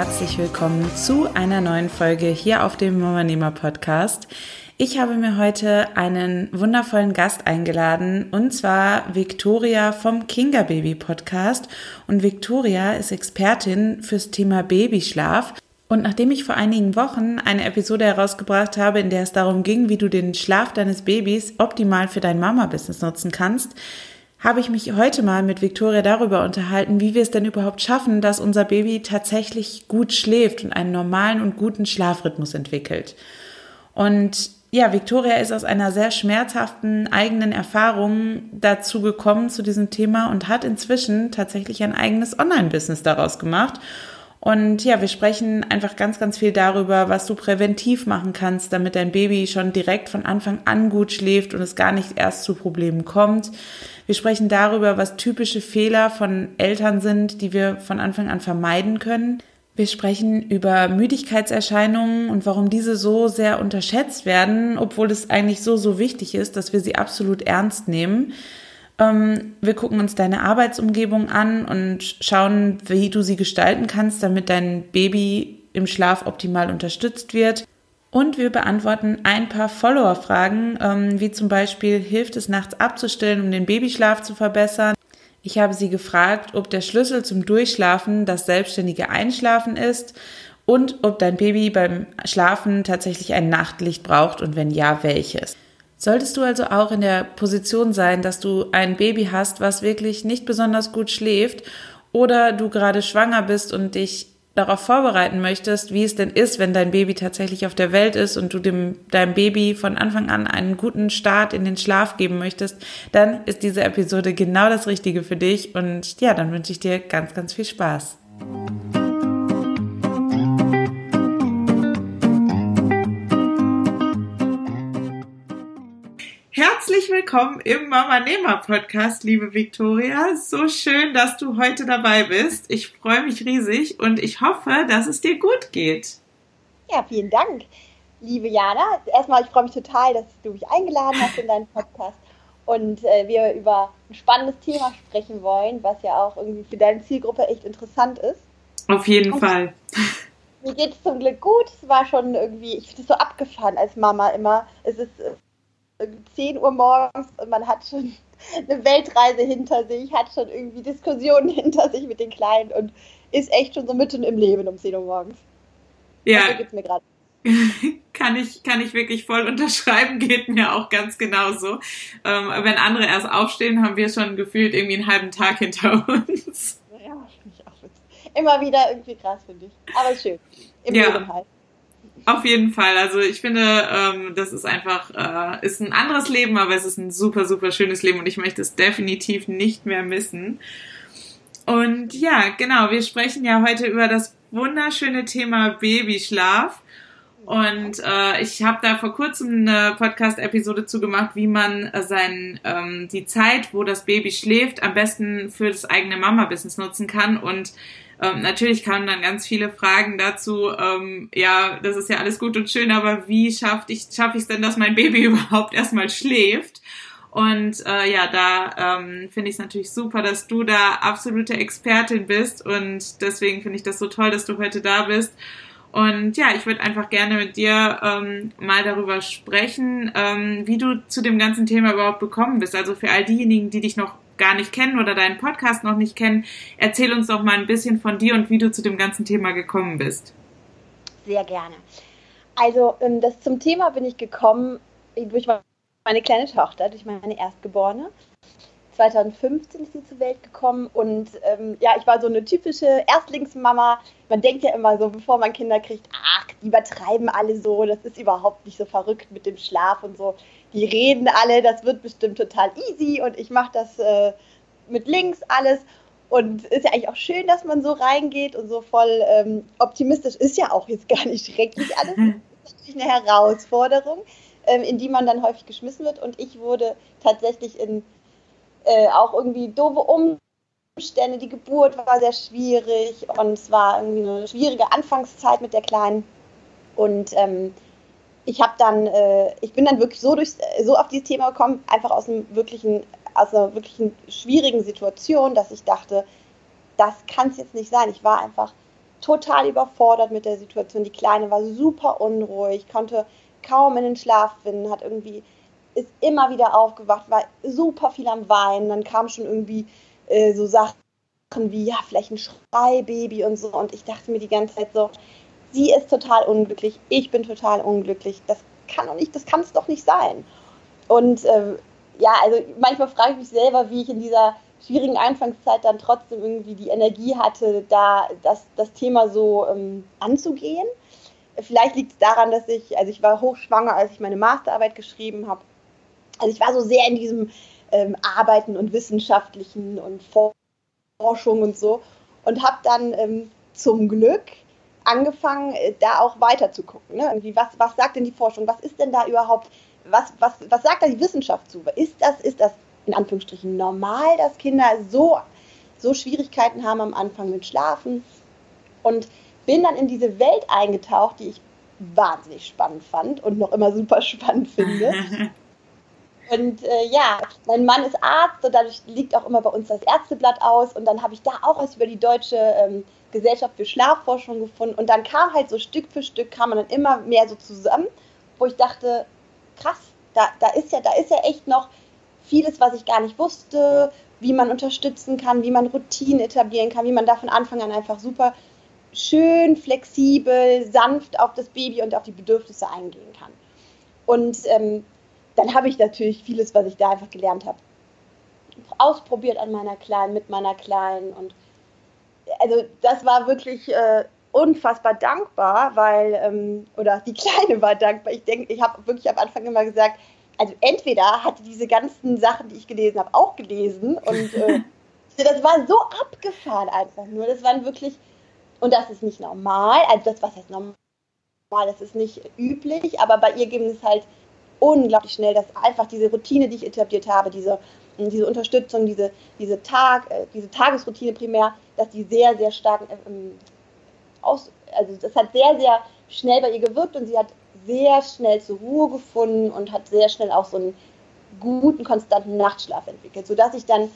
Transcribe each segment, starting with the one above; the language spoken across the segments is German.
Herzlich willkommen zu einer neuen Folge hier auf dem Mama Podcast. Ich habe mir heute einen wundervollen Gast eingeladen und zwar Victoria vom Kinga Baby Podcast und Victoria ist Expertin fürs Thema Babyschlaf. Und nachdem ich vor einigen Wochen eine Episode herausgebracht habe, in der es darum ging, wie du den Schlaf deines Babys optimal für dein Mama-Business nutzen kannst, habe ich mich heute mal mit Victoria darüber unterhalten, wie wir es denn überhaupt schaffen, dass unser Baby tatsächlich gut schläft und einen normalen und guten Schlafrhythmus entwickelt. Und ja, Victoria ist aus einer sehr schmerzhaften eigenen Erfahrung dazu gekommen zu diesem Thema und hat inzwischen tatsächlich ein eigenes Online-Business daraus gemacht. Und ja, wir sprechen einfach ganz, ganz viel darüber, was du präventiv machen kannst, damit dein Baby schon direkt von Anfang an gut schläft und es gar nicht erst zu Problemen kommt. Wir sprechen darüber, was typische Fehler von Eltern sind, die wir von Anfang an vermeiden können. Wir sprechen über Müdigkeitserscheinungen und warum diese so sehr unterschätzt werden, obwohl es eigentlich so, so wichtig ist, dass wir sie absolut ernst nehmen. Ähm, wir gucken uns deine Arbeitsumgebung an und schauen, wie du sie gestalten kannst, damit dein Baby im Schlaf optimal unterstützt wird. Und wir beantworten ein paar Follower-Fragen, ähm, wie zum Beispiel, hilft es nachts abzustillen, um den Babyschlaf zu verbessern? Ich habe sie gefragt, ob der Schlüssel zum Durchschlafen das selbstständige Einschlafen ist und ob dein Baby beim Schlafen tatsächlich ein Nachtlicht braucht und wenn ja, welches. Solltest du also auch in der Position sein, dass du ein Baby hast, was wirklich nicht besonders gut schläft oder du gerade schwanger bist und dich darauf vorbereiten möchtest, wie es denn ist, wenn dein Baby tatsächlich auf der Welt ist und du dem, deinem Baby von Anfang an einen guten Start in den Schlaf geben möchtest, dann ist diese Episode genau das Richtige für dich. Und ja, dann wünsche ich dir ganz, ganz viel Spaß. Herzlich willkommen im Mama Nehmer Podcast, liebe Viktoria. So schön, dass du heute dabei bist. Ich freue mich riesig und ich hoffe, dass es dir gut geht. Ja, vielen Dank, liebe Jana. Erstmal, ich freue mich total, dass du mich eingeladen hast in deinen Podcast und äh, wir über ein spannendes Thema sprechen wollen, was ja auch irgendwie für deine Zielgruppe echt interessant ist. Auf jeden und Fall. Mir geht es zum Glück gut. Es war schon irgendwie, ich finde es so abgefahren als Mama immer. Es ist 10 Uhr morgens und man hat schon eine Weltreise hinter sich, hat schon irgendwie Diskussionen hinter sich mit den Kleinen und ist echt schon so mitten im Leben um 10 Uhr morgens. Ja. So geht's mir gerade. kann ich, kann ich wirklich voll unterschreiben, geht mir auch ganz genauso. Ähm, wenn andere erst aufstehen, haben wir schon gefühlt irgendwie einen halben Tag hinter uns. Ja, ich auch. Immer wieder irgendwie krass, finde ich. Aber schön. Im ja. Leben halt. Auf jeden Fall. Also ich finde, ähm, das ist einfach, äh, ist ein anderes Leben, aber es ist ein super, super schönes Leben und ich möchte es definitiv nicht mehr missen. Und ja, genau, wir sprechen ja heute über das wunderschöne Thema Babyschlaf. Und äh, ich habe da vor kurzem eine Podcast-Episode zugemacht, wie man äh, sein, ähm, die Zeit, wo das Baby schläft, am besten für das eigene Mama-Business nutzen kann. Und ähm, natürlich kamen dann ganz viele Fragen dazu, ähm, ja, das ist ja alles gut und schön, aber wie schaffe ich schaffe ich es denn, dass mein Baby überhaupt erstmal schläft? Und äh, ja, da ähm, finde ich es natürlich super, dass du da absolute Expertin bist und deswegen finde ich das so toll, dass du heute da bist. Und ja, ich würde einfach gerne mit dir ähm, mal darüber sprechen, ähm, wie du zu dem ganzen Thema überhaupt gekommen bist. Also für all diejenigen, die dich noch gar nicht kennen oder deinen Podcast noch nicht kennen, erzähl uns doch mal ein bisschen von dir und wie du zu dem ganzen Thema gekommen bist. Sehr gerne. Also ähm, das zum Thema bin ich gekommen durch meine kleine Tochter, durch meine Erstgeborene. 2015 ist sie zur Welt gekommen und ähm, ja, ich war so eine typische Erstlingsmama. Man denkt ja immer so, bevor man Kinder kriegt, ach, die übertreiben alle so, das ist überhaupt nicht so verrückt mit dem Schlaf und so. Die reden alle, das wird bestimmt total easy und ich mache das äh, mit links alles. Und ist ja eigentlich auch schön, dass man so reingeht und so voll ähm, optimistisch. Ist ja auch jetzt gar nicht schrecklich alles. Das ist natürlich eine Herausforderung, ähm, in die man dann häufig geschmissen wird. Und ich wurde tatsächlich in äh, auch irgendwie doofe Umstände. Die Geburt war sehr schwierig und es war irgendwie eine schwierige Anfangszeit mit der Kleinen. Und ähm, ich habe dann, äh, ich bin dann wirklich so durch, so auf dieses Thema gekommen, einfach aus einem wirklichen aus einer wirklichen schwierigen Situation, dass ich dachte, das kann es jetzt nicht sein. Ich war einfach total überfordert mit der Situation. Die Kleine war super unruhig, konnte kaum in den Schlaf finden, hat irgendwie, ist immer wieder aufgewacht, war super viel am Weinen. Dann kam schon irgendwie äh, so Sachen wie, ja, vielleicht ein Schreibaby und so. Und ich dachte mir die ganze Zeit so, sie ist total unglücklich, ich bin total unglücklich. Das kann doch nicht, das kann es doch nicht sein. Und äh, ja, also manchmal frage ich mich selber, wie ich in dieser schwierigen Anfangszeit dann trotzdem irgendwie die Energie hatte, da das, das Thema so ähm, anzugehen. Vielleicht liegt es daran, dass ich, also ich war hochschwanger, als ich meine Masterarbeit geschrieben habe. Also ich war so sehr in diesem ähm, Arbeiten und Wissenschaftlichen und Forschung und so und habe dann ähm, zum Glück angefangen, äh, da auch weiter zu gucken. Ne? Irgendwie, was, was sagt denn die Forschung? Was ist denn da überhaupt was, was, was sagt da die Wissenschaft zu? Ist das, ist das in Anführungsstrichen normal, dass Kinder so, so Schwierigkeiten haben am Anfang mit Schlafen? Und bin dann in diese Welt eingetaucht, die ich wahnsinnig spannend fand und noch immer super spannend finde. Und äh, ja, mein Mann ist Arzt und dadurch liegt auch immer bei uns das Ärzteblatt aus. Und dann habe ich da auch was über die Deutsche ähm, Gesellschaft für Schlafforschung gefunden. Und dann kam halt so Stück für Stück, kam man dann immer mehr so zusammen, wo ich dachte, krass, da, da, ist ja, da ist ja echt noch vieles, was ich gar nicht wusste, wie man unterstützen kann, wie man Routinen etablieren kann, wie man da von Anfang an einfach super schön, flexibel, sanft auf das Baby und auf die Bedürfnisse eingehen kann. Und ähm, dann habe ich natürlich vieles, was ich da einfach gelernt habe, ausprobiert an meiner Kleinen, mit meiner Kleinen. Und also das war wirklich äh, unfassbar dankbar, weil, ähm, oder die Kleine war dankbar. Ich denke, ich habe wirklich am Anfang immer gesagt, also entweder hatte diese ganzen Sachen, die ich gelesen habe, auch gelesen und äh, das war so abgefahren einfach nur. Das waren wirklich, und das ist nicht normal, also das, was heißt normal, das ist nicht üblich, aber bei ihr ging es halt unglaublich schnell, dass einfach diese Routine, die ich etabliert habe, diese, diese Unterstützung, diese, diese, Tag, äh, diese Tagesroutine primär, dass die sehr, sehr stark ähm, aus, also das hat sehr, sehr schnell bei ihr gewirkt und sie hat sehr schnell zur Ruhe gefunden und hat sehr schnell auch so einen guten, konstanten Nachtschlaf entwickelt, sodass ich dann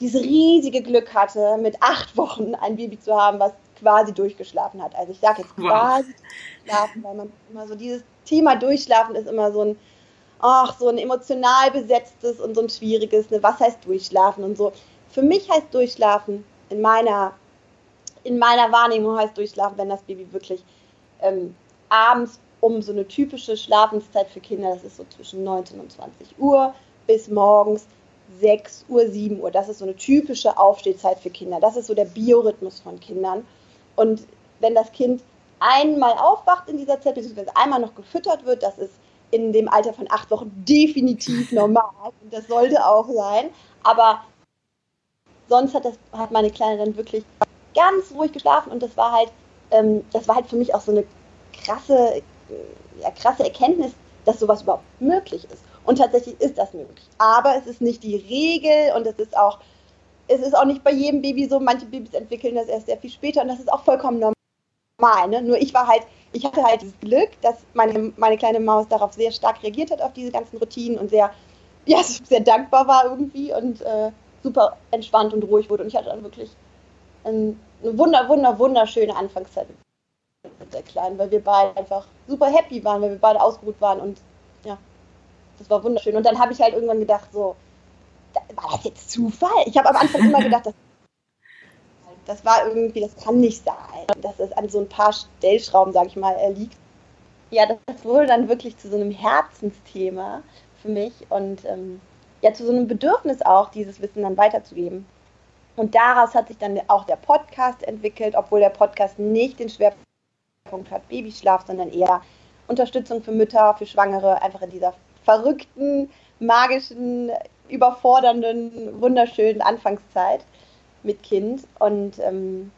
dieses riesige Glück hatte, mit acht Wochen ein Baby zu haben, was quasi durchgeschlafen hat. Also ich sage jetzt quasi durchschlafen, weil man immer so dieses Thema Durchschlafen ist immer so ein, ach, so ein emotional besetztes und so ein schwieriges, ne, was heißt Durchschlafen und so. Für mich heißt Durchschlafen in meiner in meiner Wahrnehmung heißt durchschlafen, wenn das Baby wirklich ähm, abends um so eine typische Schlafenszeit für Kinder, das ist so zwischen 19 und 20 Uhr, bis morgens 6 Uhr, 7 Uhr. Das ist so eine typische Aufstehzeit für Kinder. Das ist so der Biorhythmus von Kindern. Und wenn das Kind einmal aufwacht in dieser Zeit, beziehungsweise einmal noch gefüttert wird, das ist in dem Alter von acht Wochen definitiv normal. Und das sollte auch sein. Aber sonst hat, das, hat meine Kleine dann wirklich ganz ruhig geschlafen und das war halt, ähm, das war halt für mich auch so eine krasse, äh, ja, krasse Erkenntnis, dass sowas überhaupt möglich ist. Und tatsächlich ist das möglich. Aber es ist nicht die Regel und es ist auch, es ist auch nicht bei jedem Baby so. Manche Babys entwickeln das erst sehr viel später und das ist auch vollkommen normal. Ne? Nur ich war halt, ich hatte halt das Glück, dass meine, meine kleine Maus darauf sehr stark reagiert hat, auf diese ganzen Routinen und sehr, ja, sehr dankbar war irgendwie und äh, super entspannt und ruhig wurde. Und ich hatte dann wirklich ein, eine wunder, wunder, wunderschöne Anfangszeit mit der Kleinen, weil wir beide einfach super happy waren, weil wir beide ausgeruht waren und ja, das war wunderschön. Und dann habe ich halt irgendwann gedacht, so, war das jetzt Zufall? Ich habe am Anfang immer gedacht, das, das war irgendwie, das kann nicht sein, dass es an so ein paar Stellschrauben, sage ich mal, liegt. Ja, das wurde dann wirklich zu so einem Herzensthema für mich und ähm, ja, zu so einem Bedürfnis auch, dieses Wissen dann weiterzugeben. Und daraus hat sich dann auch der Podcast entwickelt, obwohl der Podcast nicht den Schwerpunkt hat Babyschlaf, sondern eher Unterstützung für Mütter, für Schwangere, einfach in dieser verrückten, magischen überfordernden, wunderschönen Anfangszeit mit Kind. Und ähm,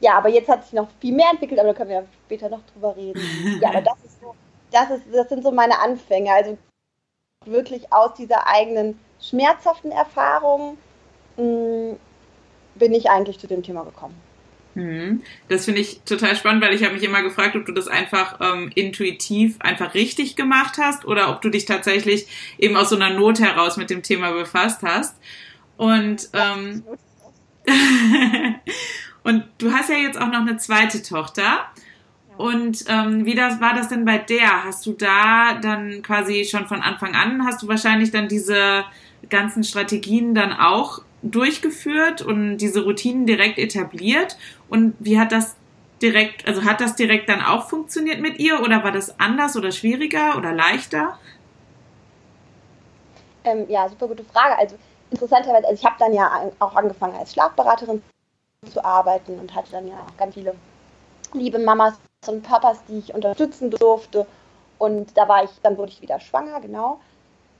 ja, aber jetzt hat sich noch viel mehr entwickelt, aber da können wir ja später noch drüber reden. Ja, aber das ist so, das ist, das sind so meine Anfänge. Also wirklich aus dieser eigenen schmerzhaften Erfahrung mh, mm, bin ich eigentlich zu dem Thema gekommen. Mhm. Das finde ich total spannend, weil ich habe mich immer gefragt, ob du das einfach ähm, intuitiv einfach richtig gemacht hast oder ob du dich tatsächlich eben aus so einer Not heraus mit dem Thema befasst hast. Und ähm, und du hast ja jetzt auch noch eine zweite Tochter. Und ähm, wie das war das denn bei der? Hast du da dann quasi schon von Anfang an, hast du wahrscheinlich dann diese ganzen Strategien dann auch durchgeführt und diese Routinen direkt etabliert? Und wie hat das direkt, also hat das direkt dann auch funktioniert mit ihr oder war das anders oder schwieriger oder leichter? Ähm, ja, super gute Frage. Also interessanterweise, also ich habe dann ja auch angefangen als Schlafberaterin zu arbeiten und hatte dann ja auch ganz viele liebe Mamas und Papas, die ich unterstützen durfte. Und da war ich, dann wurde ich wieder schwanger, genau.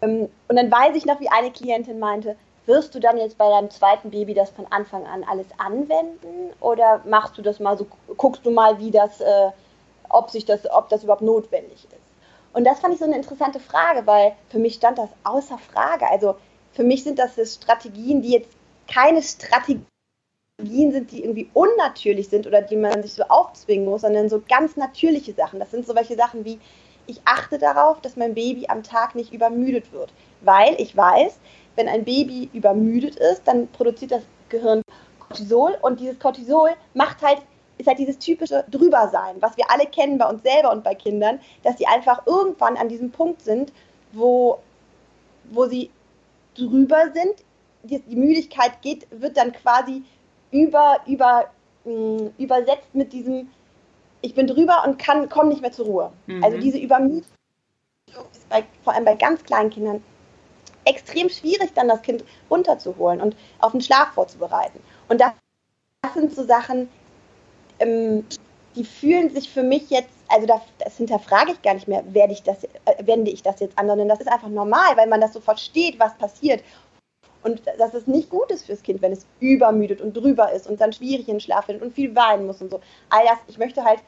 Ähm, und dann weiß ich noch, wie eine Klientin meinte, wirst du dann jetzt bei deinem zweiten Baby das von Anfang an alles anwenden oder machst du das mal so, guckst du mal, wie das, äh, ob sich das, ob das überhaupt notwendig ist? Und das fand ich so eine interessante Frage, weil für mich stand das außer Frage. Also für mich sind das Strategien, die jetzt keine Strategien sind, die irgendwie unnatürlich sind oder die man sich so aufzwingen muss, sondern so ganz natürliche Sachen. Das sind so welche Sachen wie, ich achte darauf, dass mein Baby am Tag nicht übermüdet wird, weil ich weiß, wenn ein Baby übermüdet ist, dann produziert das Gehirn Cortisol und dieses Cortisol macht halt ist halt dieses typische Drübersein, was wir alle kennen bei uns selber und bei Kindern, dass sie einfach irgendwann an diesem Punkt sind, wo, wo sie drüber sind. Die, die Müdigkeit geht, wird dann quasi über, über, mh, mm, übersetzt mit diesem, ich bin drüber und kann, komme nicht mehr zur Ruhe. Mhm. Also diese Übermüdung ist bei, vor allem bei ganz kleinen Kindern extrem schwierig, dann das Kind runterzuholen und auf den Schlaf vorzubereiten. Und das, das sind so Sachen, ähm, die fühlen sich für mich jetzt, also das, das hinterfrage ich gar nicht mehr, werde ich das, äh, wende ich das jetzt an, sondern das ist einfach normal, weil man das so versteht, was passiert. Und dass es nicht gut ist fürs Kind, wenn es übermüdet und drüber ist und dann schwierig in den Schlaf findet und viel weinen muss und so. All das, ich möchte halt,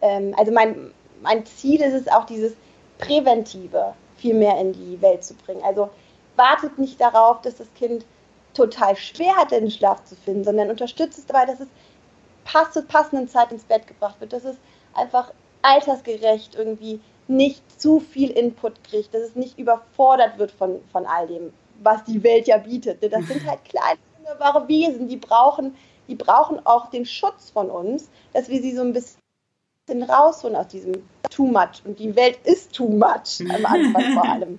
ähm, also mein, mein Ziel ist es auch, dieses Präventive viel mehr in die Welt zu bringen. Also wartet nicht darauf, dass das Kind total schwer hat, den Schlaf zu finden, sondern unterstützt es dabei, dass es pass zur passenden Zeit ins Bett gebracht wird, dass es einfach altersgerecht irgendwie nicht zu viel Input kriegt, dass es nicht überfordert wird von, von all dem, was die Welt ja bietet. Das sind halt kleine, wunderbare Wesen, die brauchen, die brauchen auch den Schutz von uns, dass wir sie so ein bisschen rausholen aus diesem Too Much. Und die Welt ist Too Much am Anfang vor allem.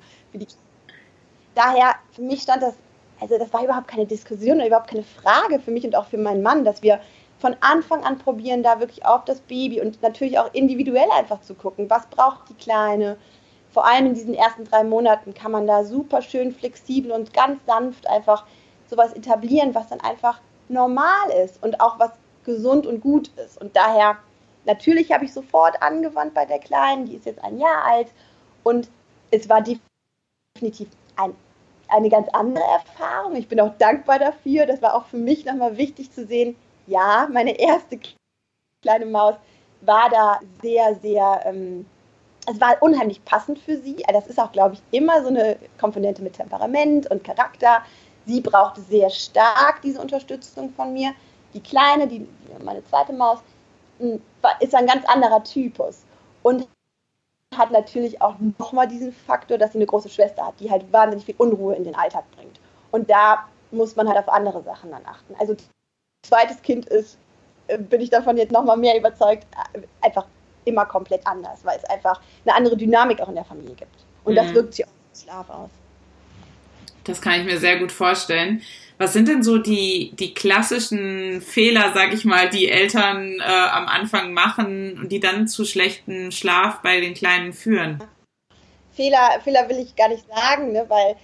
Daher, für mich stand das, also das war überhaupt keine Diskussion oder überhaupt keine Frage für mich und auch für meinen Mann, dass wir von Anfang an probieren, da wirklich auf das Baby und natürlich auch individuell einfach zu gucken, was braucht die Kleine. Vor allem in diesen ersten drei Monaten kann man da super schön flexibel und ganz sanft einfach sowas etablieren, was dann einfach normal ist und auch was gesund und gut ist. Und daher, natürlich habe ich sofort angewandt bei der Kleinen, die ist jetzt ein Jahr alt und es war definitiv ein, eine ganz andere Erfahrung. Ich bin auch dankbar dafür. Das war auch für mich nochmal wichtig zu sehen, ja, meine erste kleine Maus war da sehr, sehr, ähm, es war unheimlich passend für sie. Das ist auch, glaube ich, immer so eine Komponente mit Temperament und Charakter. Sie brauchte sehr stark diese Unterstützung von mir. Die kleine, die, meine zweite Maus, ist ein ganz anderer Typus. Und hat natürlich auch nochmal diesen Faktor, dass sie eine große Schwester hat, die halt wahnsinnig viel Unruhe in den Alltag bringt. Und da muss man halt auf andere Sachen dann achten. Also zweites Kind ist, äh, bin ich davon jetzt nochmal mehr überzeugt, äh, einfach immer komplett anders, weil es einfach eine andere Dynamik auch in der Familie gibt. Und mhm. das wirkt sich auch im Schlaf aus. Das kann ich mir sehr gut vorstellen. Was sind denn so die, die klassischen Fehler, sag ich mal, die Eltern äh, am Anfang machen und die dann zu schlechtem Schlaf bei den Kleinen führen? Fehler, Fehler will ich gar nicht sagen, ne, weil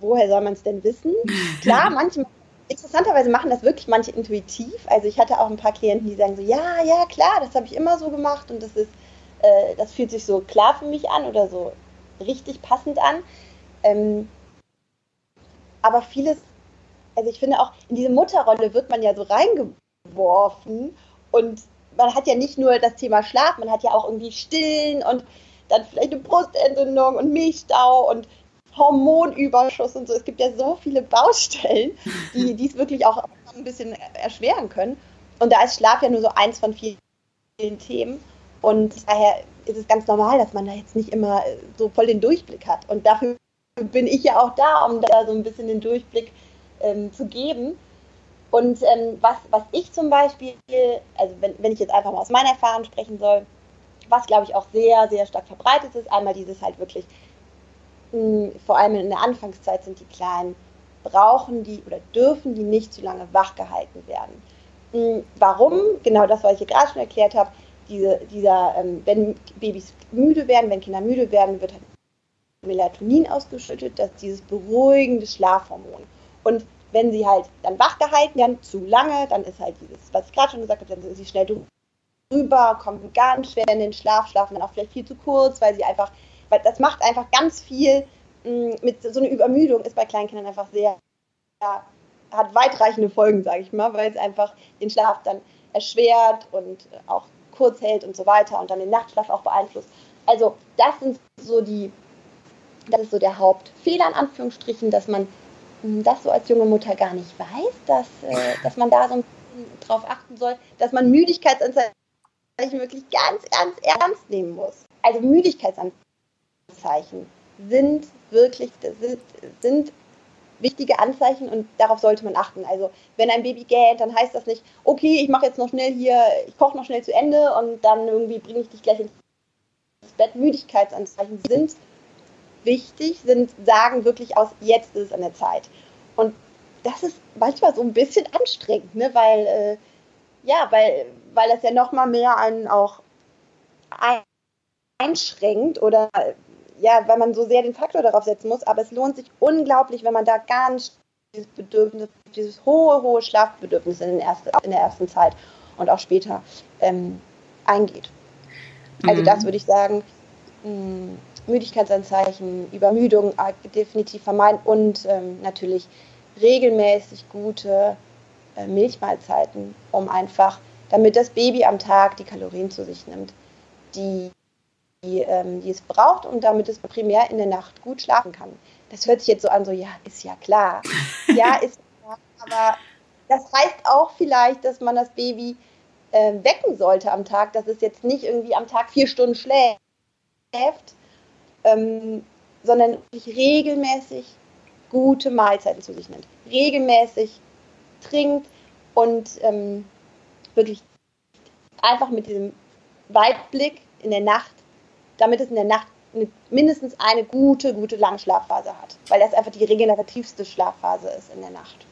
woher soll man es denn wissen? Klar, manchmal interessanterweise machen das wirklich manche intuitiv. Also ich hatte auch ein paar Klienten, die sagen so, ja, ja, klar, das habe ich immer so gemacht und das ist, äh, das fühlt sich so klar für mich an oder so richtig passend an. Ähm, aber vieles, also ich finde auch, in diese Mutterrolle wird man ja so reingeworfen und man hat ja nicht nur das Thema Schlaf, man hat ja auch irgendwie Stillen und dann vielleicht eine Brustentzündung und Milchstau und Hormonüberschuss und so. Es gibt ja so viele Baustellen, die dies wirklich auch ein bisschen erschweren können. Und da ist Schlaf ja nur so eins von vielen Themen. Und daher ist es ganz normal, dass man da jetzt nicht immer so voll den Durchblick hat. Und dafür bin ich ja auch da, um da so ein bisschen den Durchblick ähm, zu geben. Und ähm, was, was ich zum Beispiel, also wenn, wenn ich jetzt einfach mal aus meiner Erfahrung sprechen soll, was glaube ich auch sehr, sehr stark verbreitet ist, einmal dieses halt wirklich, mh, hm, vor allem in der Anfangszeit sind die Kleinen, brauchen die oder dürfen die nicht zu lange wach gehalten werden. Mh, hm, warum? Genau das, was ich hier gerade schon erklärt habe. Diese, dieser, ähm, wenn Babys müde werden, wenn Kinder müde werden, wird halt Melatonin ausgeschüttet, das ist dieses beruhigende Schlafhormon. Und wenn sie halt dann wach gehalten werden, zu lange, dann ist halt dieses, was ich gerade schon gesagt habe, dann sind sie schnell drüber, kommen ganz schwer in den Schlaf, schlafen dann auch vielleicht viel zu kurz, weil sie einfach, weil das macht einfach ganz viel mm, mit so einer Übermüdung ist bei Kleinkindern einfach sehr, ja, hat weitreichende Folgen, sage ich mal, weil es einfach den Schlaf dann erschwert und auch kurz hält und so weiter und dann den Nachtschlaf auch beeinflusst. Also das sind so die, das ist so der Hauptfehler in Anführungsstrichen, dass man das so als junge Mutter gar nicht weiß, dass, äh, dass man da so ein bisschen drauf achten soll, dass man Müdigkeitsanzeichen wirklich ganz, ganz ernst nehmen muss. Also Müdigkeitsanzeichen sind wirklich, sind, sind wichtige Anzeichen und darauf sollte man achten. Also wenn ein Baby gähnt, dann heißt das nicht, okay, ich mache jetzt noch schnell hier, ich koche noch schnell zu Ende und dann irgendwie bringe ich dich gleich ins Bett. Müdigkeitsanzeichen sind wichtig, sind, sagen wirklich aus, jetzt ist es an der Zeit. Und das ist manchmal so ein bisschen anstrengend, ne? weil, äh, ja, weil, weil das ja nochmal mehr einen auch einschränkt oder ja, weil man so sehr den Faktor darauf setzen muss, aber es lohnt sich unglaublich, wenn man da ganz dieses Bedürfnis, dieses hohe, hohe Schlafbedürfnis in, ersten, in der ersten Zeit und auch später ähm, eingeht. Also mhm. das würde ich sagen, mh, mm, Müdigkeitsanzeichen, Übermüdung definitiv vermeiden und ähm, natürlich regelmäßig gute äh, Milchmahlzeiten, um einfach, damit das Baby am Tag die Kalorien zu sich nimmt, die, die, ähm, die es braucht und damit es primär in der Nacht gut schlafen kann. Das hört sich jetzt so an, so ja, ist ja klar. ja, ist klar, aber das heißt auch vielleicht, dass man das Baby äh, wecken sollte am Tag, dass es jetzt nicht irgendwie am Tag vier Stunden schläft, ähm, sondern sich regelmäßig gute Mahlzeiten zu sich nimmt. Regelmäßig trinkt und ähm, wirklich einfach mit diesem Weitblick in der Nacht, damit es in der Nacht eine, mindestens eine gute, gute Langschlafphase hat, weil das einfach die regenerativste Schlafphase ist in der Nacht.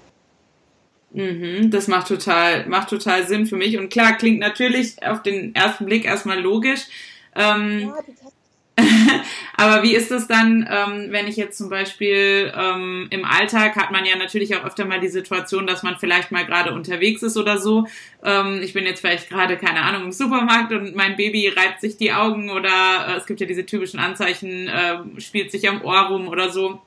Mhm, das macht total, macht total Sinn für mich. Und klar, klingt natürlich auf den ersten Blick erstmal logisch. Ähm, ja, total Aber wie ist es dann, ähm, wenn ich jetzt zum Beispiel ähm, im Alltag hat man ja natürlich auch öfter mal die Situation, dass man vielleicht mal gerade unterwegs ist oder so. Ähm, ich bin jetzt vielleicht gerade, keine Ahnung, im Supermarkt und mein Baby reibt sich die Augen oder äh, es gibt ja diese typischen Anzeichen, äh, spielt sich am Ohr rum oder so.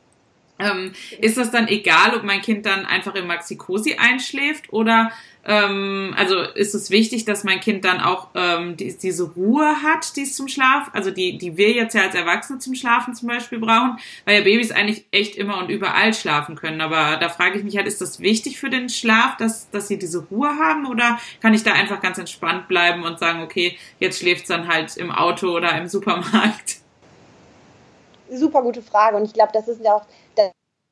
Ähm, ist das dann egal, ob mein Kind dann einfach im Maxikosi einschläft oder ähm, also ist es wichtig, dass mein Kind dann auch ähm, die, diese Ruhe hat, die es zum Schlaf, also die, die wir jetzt ja als Erwachsene zum Schlafen zum Beispiel brauchen, weil ja Babys eigentlich echt immer und überall schlafen können. Aber da frage ich mich halt, ist das wichtig für den Schlaf, dass, dass sie diese Ruhe haben oder kann ich da einfach ganz entspannt bleiben und sagen, okay, jetzt schläft es dann halt im Auto oder im Supermarkt? Super gute Frage und ich glaube, das ist ja auch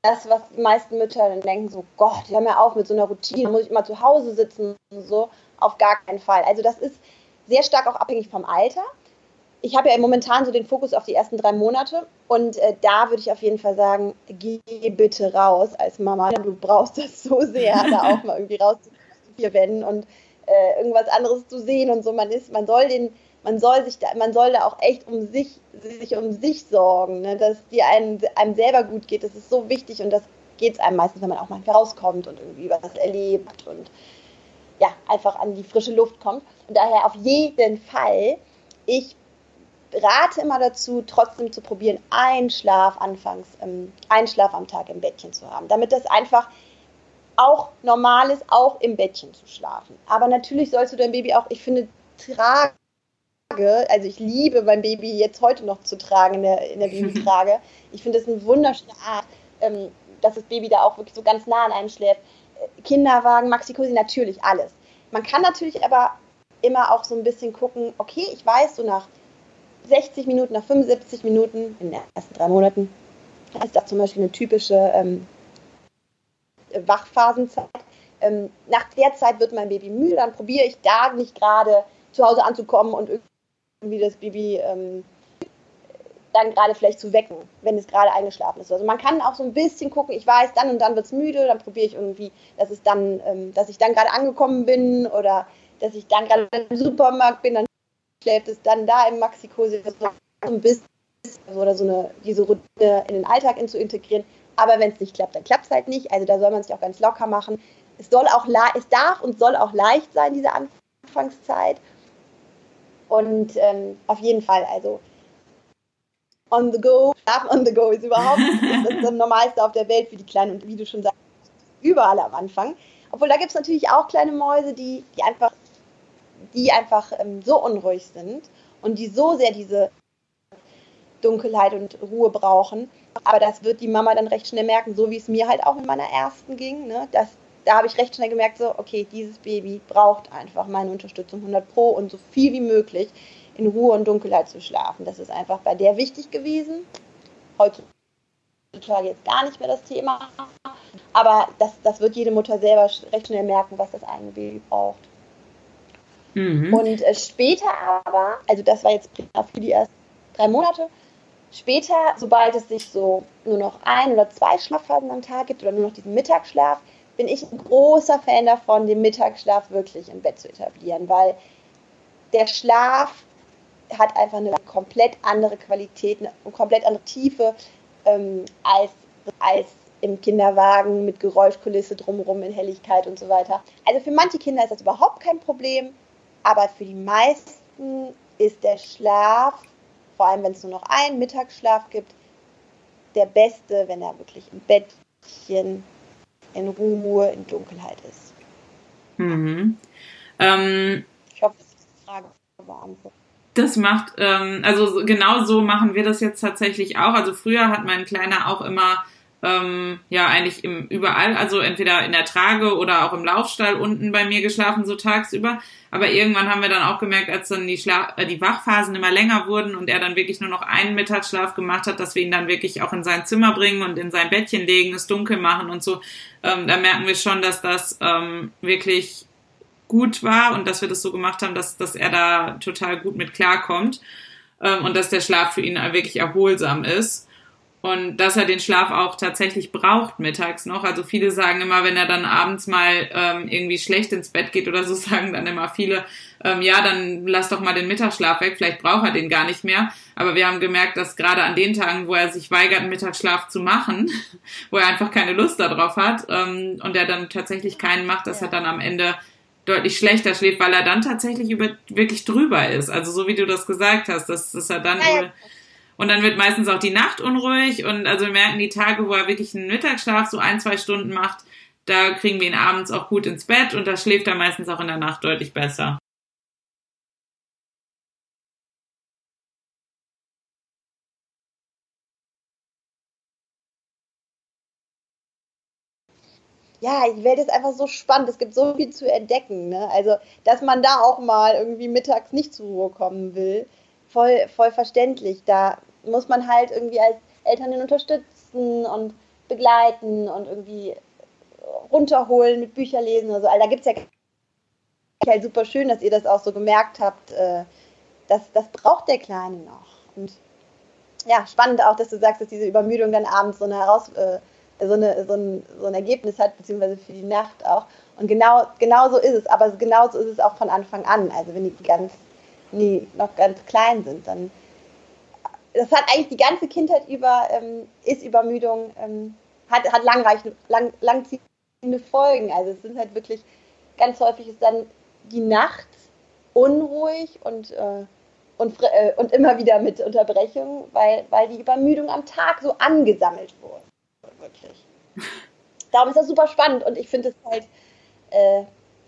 das, was die meisten Mütter dann denken, so Gott, hör mir auf mit so einer Routine, muss ich immer zu Hause sitzen und so, auf gar keinen Fall. Also das ist sehr stark auch abhängig vom Alter. Ich habe ja momentan so den Fokus auf die ersten drei Monate und äh, da würde ich auf jeden Fall sagen, geh bitte raus als Mama. Du brauchst das so sehr, da auch mal irgendwie raus zu vier Wänden und äh, irgendwas anderes zu sehen und so. Man ist, man soll den man soll sich da, man soll da auch echt um sich, sich um sich sorgen, ne? dass die einem, einem selber gut geht. Das ist so wichtig und das geht es einem meistens, wenn man auch mal rauskommt und irgendwie was erlebt und ja, einfach an die frische Luft kommt. Und daher auf jeden Fall, ich rate immer dazu, trotzdem zu probieren, einen Schlaf anfangs, ähm, einen Schlaf am Tag im Bettchen zu haben, damit das einfach auch normal ist, auch im Bettchen zu schlafen. Aber natürlich sollst du dein Baby auch, ich finde, tragen also ich liebe mein Baby jetzt heute noch zu tragen in der, in der Babytrage. Ich finde das eine wunderschöne Art, ähm, dass das Baby da auch wirklich so ganz nah an einem schläft. Äh, Kinderwagen, Maxi-Cosi, natürlich alles. Man kann natürlich aber immer auch so ein bisschen gucken, okay, ich weiß, so nach 60 Minuten, nach 75 Minuten in den ersten drei Monaten ist das zum Beispiel eine typische ähm, Wachphasenzeit. Ähm, nach der Zeit wird mein Baby müde, dann probiere ich da nicht gerade zu Hause anzukommen und irgendwie das Baby ähm, dann gerade vielleicht zu wecken, wenn es gerade eingeschlafen ist. Also man kann auch so ein bisschen gucken, ich weiß, dann und dann wird es müde, dann probiere ich irgendwie, dass es dann, ähm, dass ich dann gerade angekommen bin oder dass ich dann gerade im Supermarkt bin, dann schläft es dann da im Maxi-Cosi so ein bisschen oder so eine, diese Routine in den Alltag zu integrieren. Aber wenn es nicht klappt, dann klappt es halt nicht. Also da soll man sich auch ganz locker machen. Es soll auch, es darf und soll auch leicht sein, diese Anfangszeit. Und ähm, auf jeden Fall, also on the go, Schlafen on the go ist überhaupt das, das Normalste auf der Welt für die Kleinen und wie du schon sagst, überall am Anfang. Obwohl da gibt es natürlich auch kleine Mäuse, die, die einfach, die einfach ähm, so unruhig sind und die so sehr diese Dunkelheit und Ruhe brauchen. Aber das wird die Mama dann recht schnell merken, so wie es mir halt auch in meiner ersten ging. Ne? Das, da habe ich recht schnell gemerkt, so, okay, dieses Baby braucht einfach meine Unterstützung 100 Pro und so viel wie möglich in Ruhe und Dunkelheit zu schlafen. Das ist einfach bei der wichtig gewesen. Heutzutage jetzt gar nicht mehr das Thema. Aber das, das wird jede Mutter selber recht schnell merken, was das eigene Baby braucht. Mhm. Und äh, später aber, also das war jetzt für die ersten drei Monate, später, sobald es sich so nur noch ein oder zwei Schlafphasen am Tag gibt oder nur noch diesen Mittagsschlaf, bin ich ein großer Fan davon, den Mittagsschlaf wirklich im Bett zu etablieren, weil der Schlaf hat einfach eine komplett andere Qualität, eine komplett andere Tiefe ähm, als, als im Kinderwagen mit Geräuschkulisse drumherum in Helligkeit und so weiter. Also für manche Kinder ist das überhaupt kein Problem, aber für die meisten ist der Schlaf, vor allem wenn es nur noch einen Mittagsschlaf gibt, der beste, wenn er wirklich im Bettchen in Ruhe, in Dunkelheit ist. Mhm. Ähm, ich hoffe, das ist die Frage beantwortet. Das macht, ähm, also genau so machen wir das jetzt tatsächlich auch. Also früher hat mein Kleiner auch immer ähm, ja eigentlich im, überall, also entweder in der Trage oder auch im Laufstall unten bei mir geschlafen, so tagsüber. Aber irgendwann haben wir dann auch gemerkt, als dann die, Schla äh, die Wachphasen immer länger wurden und er dann wirklich nur noch einen Mittagsschlaf gemacht hat, dass wir ihn dann wirklich auch in sein Zimmer bringen und in sein Bettchen legen, es dunkel machen und so. Ähm, da merken wir schon, dass das ähm, wirklich gut war und dass wir das so gemacht haben, dass, dass er da total gut mit klarkommt ähm, und dass der Schlaf für ihn wirklich erholsam ist und dass er den Schlaf auch tatsächlich braucht mittags noch. Also viele sagen immer, wenn er dann abends mal ähm, irgendwie schlecht ins Bett geht oder so, sagen dann immer viele, ähm, ja, dann lass doch mal den Mittagsschlaf weg, vielleicht braucht er den gar nicht mehr. Aber wir haben gemerkt, dass gerade an den Tagen, wo er sich weigert, einen Mittagsschlaf zu machen, wo er einfach keine Lust darauf hat ähm, und er dann tatsächlich keinen macht, dass ja. er dann am Ende deutlich schlechter schläft, weil er dann tatsächlich über, wirklich drüber ist. Also so wie du das gesagt hast, dass, dass er dann ja, ja. Und dann wird meistens auch die Nacht unruhig und also wir merken die Tage, wo er wirklich einen Mittagsschlaf so ein, zwei Stunden macht, da kriegen wir ihn abends auch gut ins Bett und da schläft er meistens auch in der Nacht deutlich besser. ja, die Welt ist einfach so spannend. Es gibt so viel zu entdecken. Ne? Also, dass man da auch mal irgendwie mittags nicht zur Ruhe kommen will, voll, voll verständlich. Da muss man halt irgendwie als Eltern den unterstützen und begleiten und irgendwie runterholen mit Bücher lesen oder so. Also, da gibt es ja halt super schön, dass ihr das auch so gemerkt habt. Äh, das, das braucht der Kleine noch. Und ja, spannend auch, dass du sagst, dass diese Übermüdung dann abends so eine Herausforderung äh, so, eine, so, ein, so ein Ergebnis hat, beziehungsweise für die Nacht auch. Und genau, genau so ist es, aber genauso ist es auch von Anfang an. Also wenn die ganz, nie, noch ganz klein sind, dann das hat eigentlich die ganze Kindheit über, ähm, ist Übermüdung, ähm, hat, hat langreichende, lang, langziehende Folgen. Also es sind halt wirklich, ganz häufig ist dann die Nacht unruhig und äh, und, äh, und immer wieder mit Unterbrechungen, weil, weil die Übermüdung am Tag so angesammelt wurde. Wirklich. Darum ist das super spannend und ich finde es halt, äh,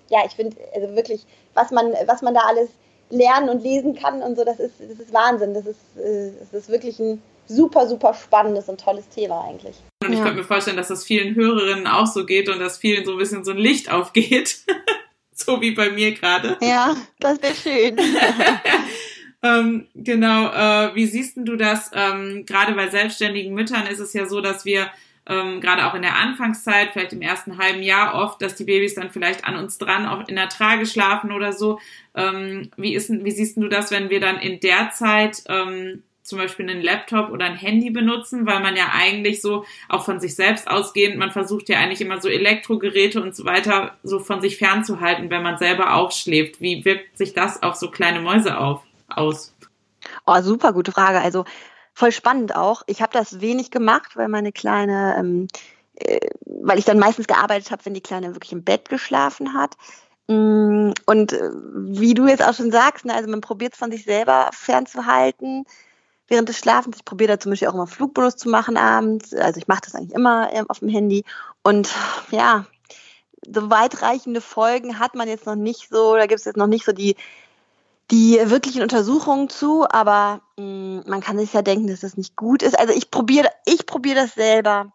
ja, ich finde, also wirklich, was man, was man da alles lernen und lesen kann und so, das ist, das ist Wahnsinn. Das ist, äh, das ist wirklich ein super, super spannendes und tolles Thema eigentlich. Und ich ja. könnte mir vorstellen, dass das vielen Hörerinnen auch so geht und dass vielen so ein bisschen so ein Licht aufgeht. so wie bei mir gerade. Ja, das wäre schön. ähm, genau, äh, wie siehst du das? Ähm, gerade bei selbstständigen Müttern ist es ja so, dass wir ähm, gerade auch in der Anfangszeit, vielleicht im ersten halben Jahr oft, dass die Babys dann vielleicht an uns dran auch in der Trage schlafen oder so. Ähm, wie, ist, wie siehst du das, wenn wir dann in der Zeit ähm, zum Beispiel einen Laptop oder ein Handy benutzen, weil man ja eigentlich so auch von sich selbst ausgehend, man versucht ja eigentlich immer so Elektrogeräte und so weiter so von sich fernzuhalten, wenn man selber auch schläft. Wie wirkt sich das auf so kleine Mäuse auf, aus? Oh, super gute Frage. Also voll spannend auch. Ich habe das wenig gemacht, weil meine Kleine, ähm, äh, weil ich dann meistens gearbeitet habe, wenn die Kleine wirklich im Bett geschlafen hat. Mm, und äh, wie du jetzt auch schon sagst, ne, also man probiert es von sich selber fernzuhalten während des Schlafens. Ich probiere da zum Beispiel auch immer Flugbonus zu machen abends. Also ich mache das eigentlich immer ähm, auf dem Handy. Und ja, so weitreichende Folgen hat man jetzt noch nicht so, da gibt es jetzt noch nicht so die die wirklichen Untersuchungen zu, aber mh, mm, man kann sich ja denken, dass das nicht gut ist. Also ich probiere ich probiere das selber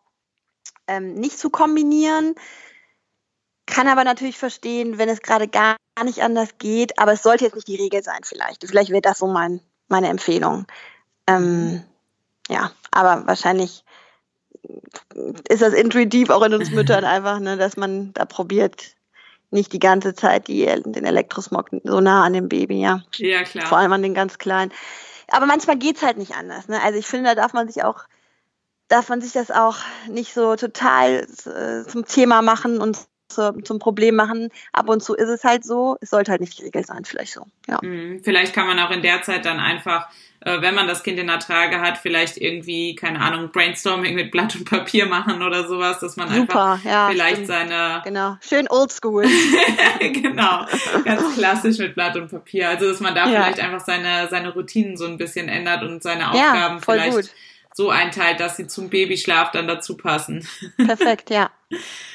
ähm, nicht zu kombinieren, kann aber natürlich verstehen, wenn es gerade gar nicht anders geht, aber es sollte jetzt nicht die Regel sein vielleicht. Vielleicht wäre das so mein, meine Empfehlung. Ähm, ja, aber wahrscheinlich ist das intuitiv auch in uns Müttern einfach, ne, dass man da probiert, nicht die ganze Zeit die, den Elektrosmog so nah an dem Baby, ja. Ja, klar. Vor allem an den ganz Kleinen. Aber manchmal geht's halt nicht anders. Ne? Also ich finde, da darf man sich auch, darf man sich das auch nicht so total äh, zum Thema machen und zu, zum Problem machen. Ab und zu ist es halt so. Es sollte halt nicht die Regel sein, vielleicht so. Ja. Mhm. Vielleicht kann man auch in der Zeit dann einfach äh, wenn man das Kind in der Trage hat, vielleicht irgendwie, keine Ahnung, Brainstorming mit Blatt und Papier machen oder sowas, dass man Super, einfach ja, vielleicht stimmt. seine. Genau, schön oldschool. genau, ganz klassisch mit Blatt und Papier. Also, dass man da ja. vielleicht einfach seine, seine Routinen so ein bisschen ändert und seine Aufgaben ja, vielleicht gut. so einteilt, dass sie zum Babyschlaf dann dazu passen. Perfekt, ja.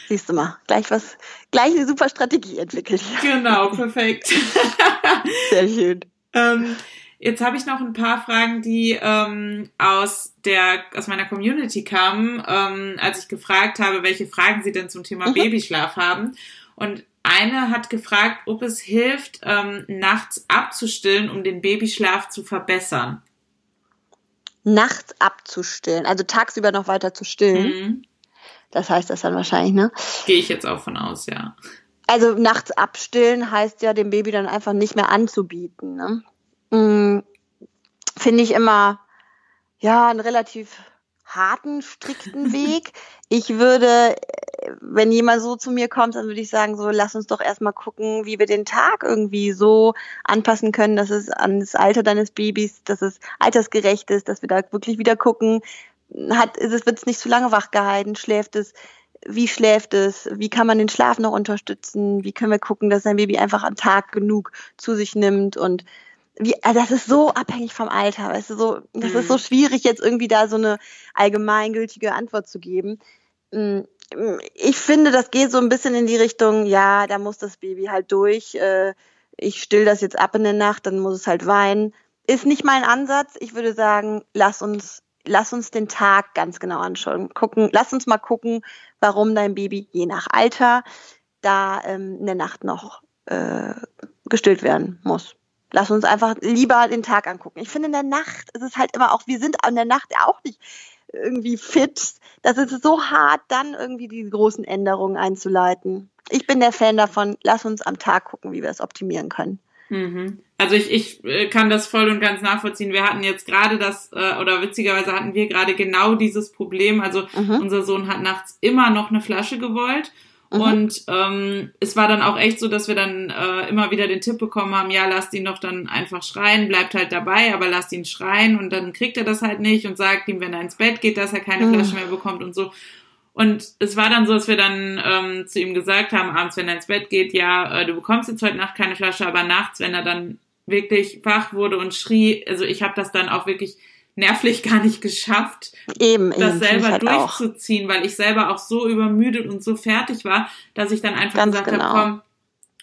Siehst du mal, gleich was, gleich eine super Strategie entwickelt. Genau, perfekt. Sehr schön. Ähm, Jetzt habe ich noch ein paar Fragen, die ähm, aus der aus meiner Community kamen, ähm, als ich gefragt habe, welche Fragen sie denn zum Thema mhm. Babyschlaf haben. Und eine hat gefragt, ob es hilft, ähm, nachts abzustillen, um den Babyschlaf zu verbessern. Nachts abzustillen, also tagsüber noch weiter zu stillen. Mhm. Das heißt das dann wahrscheinlich, ne? Gehe ich jetzt auch von aus, ja. Also nachts abstillen heißt ja, dem Baby dann einfach nicht mehr anzubieten. Ne? Mm, finde ich immer ja einen relativ harten, strikten Weg. Ich würde, wenn jemand so zu mir kommt, dann würde ich sagen, so lass uns doch erstmal gucken, wie wir den Tag irgendwie so anpassen können, dass es an das Alter deines Babys, dass es altersgerecht ist, dass wir da wirklich wieder gucken, hat, ist es, wird es nicht zu lange wach gehalten, schläft es, wie schläft es, wie kann man den Schlaf noch unterstützen, wie können wir gucken, dass sein Baby einfach am Tag genug zu sich nimmt und wie, also das ist so abhängig vom Alter. Weißt du, so, das ist so mhm. schwierig, jetzt irgendwie da so eine allgemeingültige Antwort zu geben. Mm, ich finde, das geht so ein bisschen in die Richtung, ja, da muss das Baby halt durch. Äh, ich still das jetzt ab in der Nacht, dann muss es halt weinen. Ist nicht mein Ansatz. Ich würde sagen, lass uns, lass uns den Tag ganz genau anschauen. Gucken, lass uns mal gucken, warum dein Baby je nach Alter da ähm, in der Nacht noch äh, gestillt werden muss. Lass uns einfach lieber den Tag angucken. Ich finde, in der Nacht ist es halt immer auch, wir sind in der Nacht auch nicht irgendwie fit. Das ist so hart, dann irgendwie die großen Änderungen einzuleiten. Ich bin der Fan davon, lass uns am Tag gucken, wie wir es optimieren können. Mhm. Also ich, ich äh, kann das voll und ganz nachvollziehen. Wir hatten jetzt gerade das, äh, oder witzigerweise hatten wir gerade genau dieses Problem. Also mhm. unser Sohn hat nachts immer noch eine Flasche gewollt Mhm. Und ähm, es war dann auch echt so, dass wir dann äh, immer wieder den Tipp bekommen haben, ja, lasst ihn doch dann einfach schreien, bleibt halt dabei, aber lasst ihn schreien und dann kriegt er das halt nicht und sagt ihm, wenn er ins Bett geht, dass er keine mhm. Flasche mehr bekommt und so. Und es war dann so, dass wir dann ähm, zu ihm gesagt haben, abends, wenn er ins Bett geht, ja, äh, du bekommst jetzt heute Nacht keine Flasche, aber nachts, wenn er dann wirklich wach wurde und schrie. Also ich habe das dann auch wirklich nervlich gar nicht geschafft, eben, das eben, selber halt durchzuziehen, auch. weil ich selber auch so übermüdet und so fertig war, dass ich dann einfach Ganz gesagt genau. habe, komm,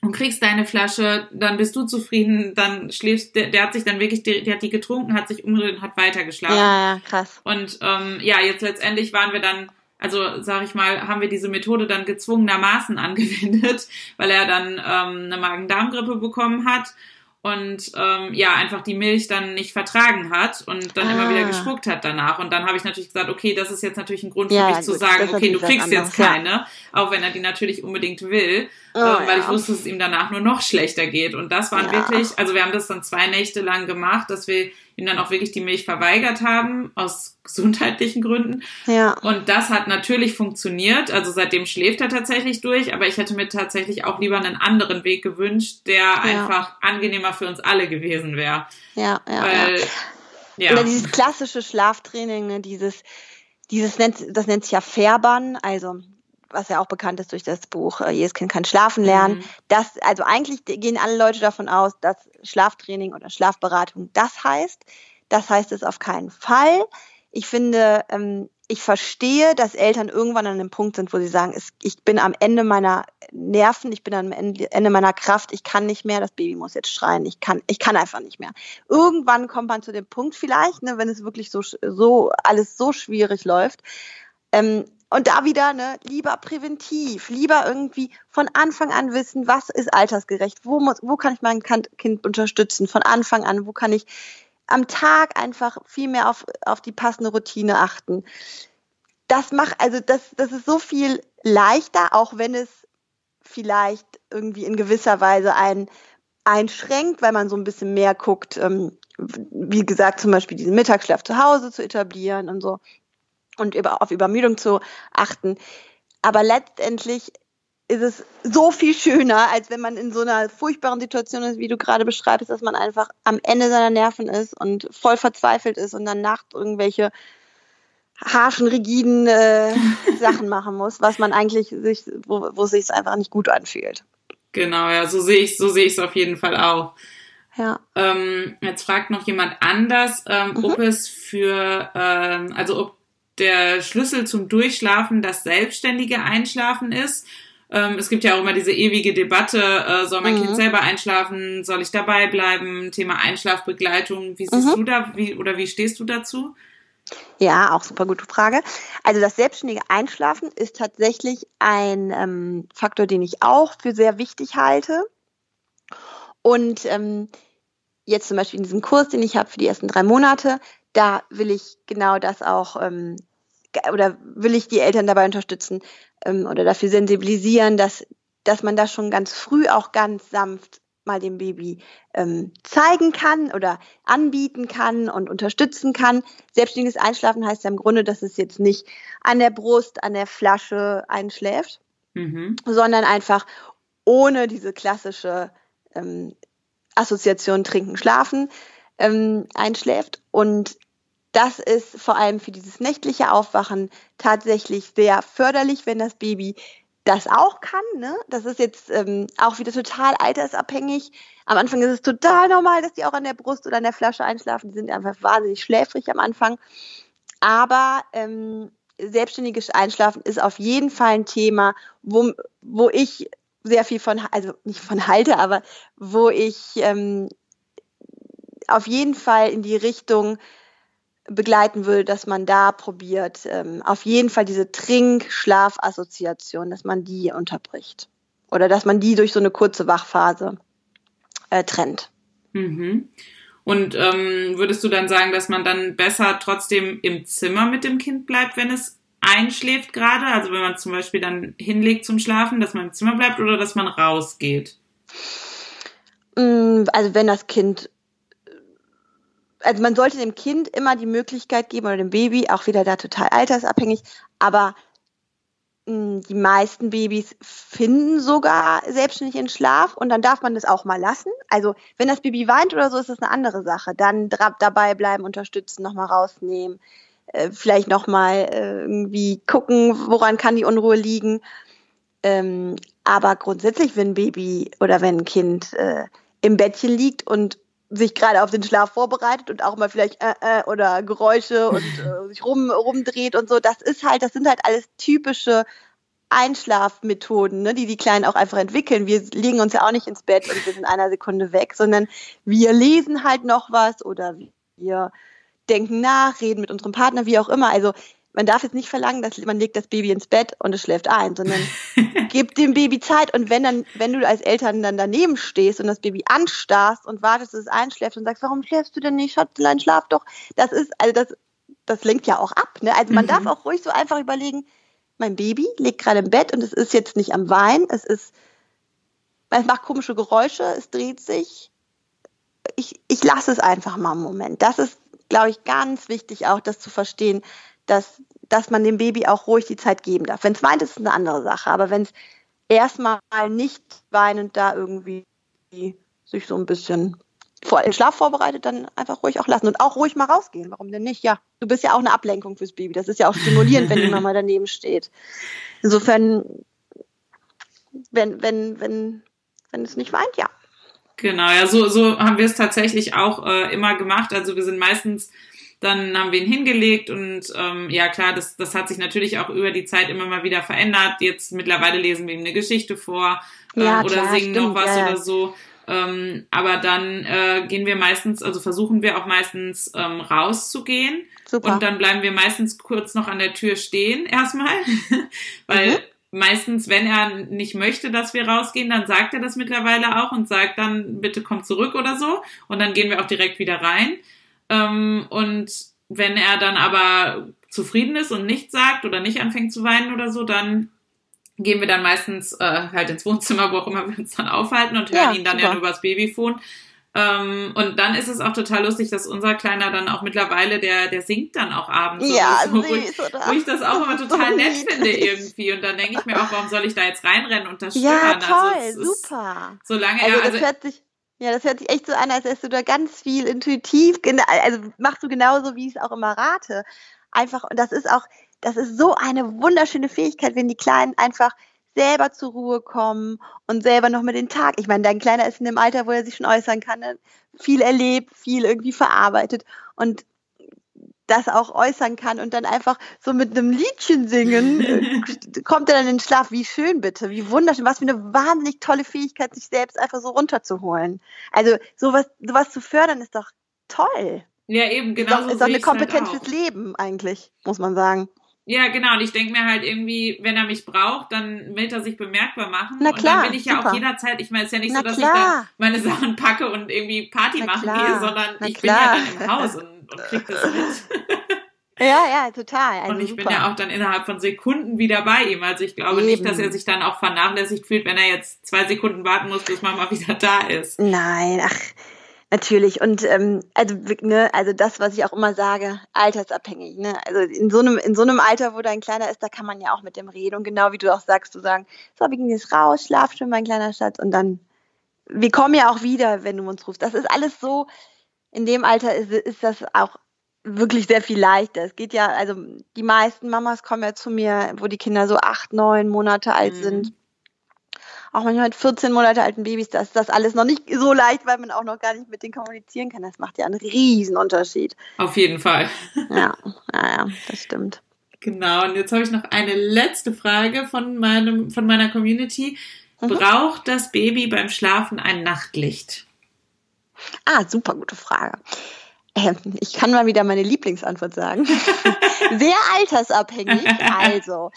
und kriegst deine Flasche, dann bist du zufrieden, dann schläfst, der, der hat sich dann wirklich, der, der hat die getrunken, hat sich umgedreht und hat weitergeschlafen. Ja, ja, krass. Und ähm, ja, jetzt letztendlich waren wir dann, also sag ich mal, haben wir diese Methode dann gezwungenermaßen angewendet, weil er dann ähm, eine Magen-Darm-Grippe bekommen hat und ähm, ja, einfach die Milch dann nicht vertragen hat und dann ah. immer wieder ah. gespuckt hat danach. Und dann habe ich natürlich gesagt, okay, das ist jetzt natürlich ein Grund für ja, mich zu sagen, okay, du kriegst jetzt keine, ja. auch wenn er die natürlich unbedingt will, oh, ähm, weil ja. ich wusste, dass es ihm danach nur noch schlechter geht. Und das waren wirklich, also wir haben das dann zwei Nächte lang gemacht, dass wir ihm dann auch wirklich die Milch verweigert haben, aus gesundheitlichen Gründen. Ja. Und das hat natürlich funktioniert. Also seitdem schläft er tatsächlich durch, aber ich hätte mir tatsächlich auch lieber einen anderen Weg gewünscht, der ja. einfach angenehmer für uns alle gewesen wäre. Ja, ja. Weil, ja. Oder dieses klassische Schlaftraining, ne, dieses, dieses nennt, das nennt sich ja Färbern, also was ja auch bekannt ist durch das Buch äh, Jedes Kind kann schlafen lernen. Mhm. Das, also eigentlich gehen alle Leute davon aus, dass Schlaftraining oder Schlafberatung das heißt. Das heißt es auf keinen Fall. Ich finde, ähm, ich verstehe, dass Eltern irgendwann an einem Punkt sind, wo sie sagen, ich bin am Ende meiner Nerven, ich bin am Ende meiner Kraft, ich kann nicht mehr, das Baby muss jetzt schreien, ich kann, ich kann einfach nicht mehr. Irgendwann kommt man zu dem Punkt vielleicht, ne, wenn es wirklich so, so alles so schwierig läuft. Ähm, und da wieder, ne, lieber präventiv, lieber irgendwie von Anfang an wissen, was ist altersgerecht, wo muss, wo kann ich mein Kind unterstützen, von Anfang an, wo kann ich am Tag einfach viel mehr auf, auf die passende Routine achten. Das macht, also das, das ist so viel leichter, auch wenn es vielleicht irgendwie in gewisser Weise einen einschränkt, weil man so ein bisschen mehr guckt, ähm, wie gesagt, zum Beispiel diesen Mittagsschlaf zu Hause zu etablieren und so und über, auf Übermüdung zu achten. Aber letztendlich ist es so viel schöner, als wenn man in so einer furchtbaren Situation ist, wie du gerade beschreibst, dass man einfach am Ende seiner Nerven ist und voll verzweifelt ist und dann nachts irgendwelche harschen, rigiden äh, Sachen machen muss, was man eigentlich sich, wo, wo es sich einfach nicht gut anfühlt. Genau, ja, so sehe ich, so sehe ich es auf jeden Fall auch. Ja. Ähm, jetzt fragt noch jemand anders, ähm, mhm. ob es für, ähm, also ob der Schlüssel zum Durchschlafen das selbstständige Einschlafen ist. Ähm, es gibt ja auch immer diese ewige Debatte, äh, soll mein mhm. Kind selber einschlafen, soll ich dabei bleiben? Thema Einschlafbegleitung. Wie siehst mhm. du da, wie, oder wie stehst du dazu? Ja, auch super gute Frage. Also das selbstständige Einschlafen ist tatsächlich ein ähm, Faktor, den ich auch für sehr wichtig halte. Und ähm, jetzt zum Beispiel in diesem Kurs, den ich habe für die ersten drei Monate, da will ich genau das auch ähm, oder will ich die Eltern dabei unterstützen ähm, oder dafür sensibilisieren, dass, dass man das schon ganz früh auch ganz sanft mal dem Baby ähm, zeigen kann oder anbieten kann und unterstützen kann. Selbstständiges Einschlafen heißt ja im Grunde, dass es jetzt nicht an der Brust, an der Flasche einschläft, mhm. sondern einfach ohne diese klassische ähm, Assoziation Trinken, Schlafen ähm, einschläft. Und das ist vor allem für dieses nächtliche Aufwachen tatsächlich sehr förderlich, wenn das Baby das auch kann. Ne? Das ist jetzt ähm, auch wieder total altersabhängig. Am Anfang ist es total normal, dass die auch an der Brust oder an der Flasche einschlafen. Die sind einfach wahnsinnig schläfrig am Anfang. Aber ähm, selbstständiges Einschlafen ist auf jeden Fall ein Thema, wo, wo ich sehr viel von, also nicht von halte, aber wo ich ähm, auf jeden Fall in die Richtung begleiten würde, dass man da probiert, ähm, auf jeden Fall diese Trink-Schlaf-Assoziation, dass man die unterbricht. Oder dass man die durch so eine kurze Wachphase äh, trennt. Mhm. Und ähm, würdest du dann sagen, dass man dann besser trotzdem im Zimmer mit dem Kind bleibt, wenn es einschläft gerade? Also wenn man zum Beispiel dann hinlegt zum Schlafen, dass man im Zimmer bleibt oder dass man rausgeht? Mm, also wenn das Kind also man sollte dem Kind immer die Möglichkeit geben oder dem Baby, auch wieder da total altersabhängig, aber mh, hm, die meisten Babys finden sogar selbstständig in Schlaf und dann darf man das auch mal lassen. Also wenn das Baby weint oder so, ist das eine andere Sache. Dann dabei bleiben, unterstützen, nochmal rausnehmen, äh, vielleicht nochmal äh, irgendwie gucken, woran kann die Unruhe liegen. Ähm, aber grundsätzlich, wenn ein Baby oder wenn ein Kind äh, im Bettchen liegt und sich gerade auf den Schlaf vorbereitet und auch mal vielleicht äh, äh, oder Geräusche und äh, sich rum, rumdreht und so. Das ist halt, das sind halt alles typische Einschlafmethoden, ne, die die Kleinen auch einfach entwickeln. Wir legen uns ja auch nicht ins Bett und wir sind einer Sekunde weg, sondern wir lesen halt noch was oder wir denken nach, reden mit unserem Partner, wie auch immer. Also man darf jetzt nicht verlangen, dass man legt das Baby ins Bett und es schläft ein, sondern gibt dem Baby Zeit. Und wenn dann, wenn du als Eltern dann daneben stehst und das Baby anstarrst und wartest, dass es einschläft und sagst, warum schläfst du denn nicht, Schatzlein, schlaf doch. Das ist, also das, das lenkt ja auch ab. Ne? Also man mhm. darf auch ruhig so einfach überlegen, mein Baby liegt gerade im Bett und es ist jetzt nicht am Wein, es ist, es macht komische Geräusche, es dreht sich. Ich, ich lasse es einfach mal einen Moment. Das ist, glaube ich, ganz wichtig auch, das zu verstehen, dass, dass man dem Baby auch ruhig die Zeit geben darf. Wenn es weint, ist es eine andere Sache. Aber wenn es erstmal nicht weinend da irgendwie sich so ein bisschen vor den Schlaf vorbereitet, dann einfach ruhig auch lassen und auch ruhig mal rausgehen. Warum denn nicht? Ja, du bist ja auch eine Ablenkung fürs Baby. Das ist ja auch stimulierend, wenn die Mama daneben steht. Insofern, wenn, wenn, wenn, wenn es nicht weint, ja. Genau, ja, so, so haben wir es tatsächlich auch äh, immer gemacht. Also wir sind meistens dann haben wir ihn hingelegt und ähm, ja klar, das, das hat sich natürlich auch über die Zeit immer mal wieder verändert. Jetzt mittlerweile lesen wir ihm eine Geschichte vor äh, ja, oder klar, singen stimmt, noch was ja. oder so. Ähm, aber dann äh, gehen wir meistens, also versuchen wir auch meistens ähm, rauszugehen. Super. Und dann bleiben wir meistens kurz noch an der Tür stehen erstmal, weil mhm. meistens, wenn er nicht möchte, dass wir rausgehen, dann sagt er das mittlerweile auch und sagt dann, bitte komm zurück oder so. Und dann gehen wir auch direkt wieder rein. Ähm, und wenn er dann aber zufrieden ist und nichts sagt oder nicht anfängt zu weinen oder so, dann gehen wir dann meistens äh, halt ins Wohnzimmer, wo auch immer wir uns dann aufhalten und hören ja, ihn dann super. ja übers Babyfon. Ähm, und dann ist es auch total lustig, dass unser Kleiner dann auch mittlerweile, der, der singt dann auch abends. Ja, so, wo, ich, wo ich das auch immer total nett finde irgendwie. Und dann denke ich mir auch, warum soll ich da jetzt reinrennen und das stören? Ja, toll, also super. Ist, solange also er, also, das hört sich ja, das hört sich echt so an, als hättest du da ganz viel intuitiv, also machst du genauso, wie ich es auch immer rate. Einfach, und das ist auch, das ist so eine wunderschöne Fähigkeit, wenn die Kleinen einfach selber zur Ruhe kommen und selber noch mit den Tag. Ich meine, dein Kleiner ist in dem Alter, wo er sich schon äußern kann, ne? viel erlebt, viel irgendwie verarbeitet. Und das auch äußern kann und dann einfach so mit einem Liedchen singen, kommt er dann in den Schlaf. Wie schön bitte, wie wunderschön, was für eine wahnsinnig tolle Fähigkeit, sich selbst einfach so runterzuholen. Also sowas, sowas zu fördern ist doch toll. Ja, eben, genau. Ist doch, ist doch eine Kompetenz halt fürs Leben eigentlich, muss man sagen. Ja, genau. Und ich denke mir halt irgendwie, wenn er mich braucht, dann will er sich bemerkbar machen. Na klar, und dann bin ich ja super. auch jederzeit, ich meine, es ist ja nicht Na so, dass klar. ich dann meine Sachen packe und irgendwie Party Na machen klar. gehe, sondern Na ich klar. bin ja dann im Haus und und kriegt das mit. Ja, ja, total. Also und ich super. bin ja auch dann innerhalb von Sekunden wieder bei ihm. Also ich glaube Eben. nicht, dass er sich dann auch vernachlässigt fühlt, wenn er jetzt zwei Sekunden warten muss, bis Mama wieder da ist. Nein, ach, natürlich. Und ähm, also, ne, also das, was ich auch immer sage, altersabhängig. Ne? Also in so einem, in so einem Alter, wo dein Kleiner ist, da kann man ja auch mit dem reden. Und genau wie du auch sagst, du sagen, so, wir gehen jetzt raus, schlaf schon, mein kleiner Schatz. Und dann, wir kommen ja auch wieder, wenn du uns rufst. Das ist alles so in dem Alter ist, ist das auch wirklich sehr viel leichter. Es geht ja, also die meisten Mamas kommen ja zu mir, wo die Kinder so acht, neun Monate alt mhm. sind. Auch manchmal mit 14 Monate alten Babys, da ist das alles noch nicht so leicht, weil man auch noch gar nicht mit denen kommunizieren kann. Das macht ja einen riesen Unterschied. Auf jeden Fall. Ja, ja, ja das stimmt. Genau, und jetzt habe ich noch eine letzte Frage von meinem, von meiner Community. Mhm. Braucht das Baby beim Schlafen ein Nachtlicht? Ah, super gute Frage. Ähm, ich kann mal wieder meine Lieblingsantwort sagen. Sehr altersabhängig. Also,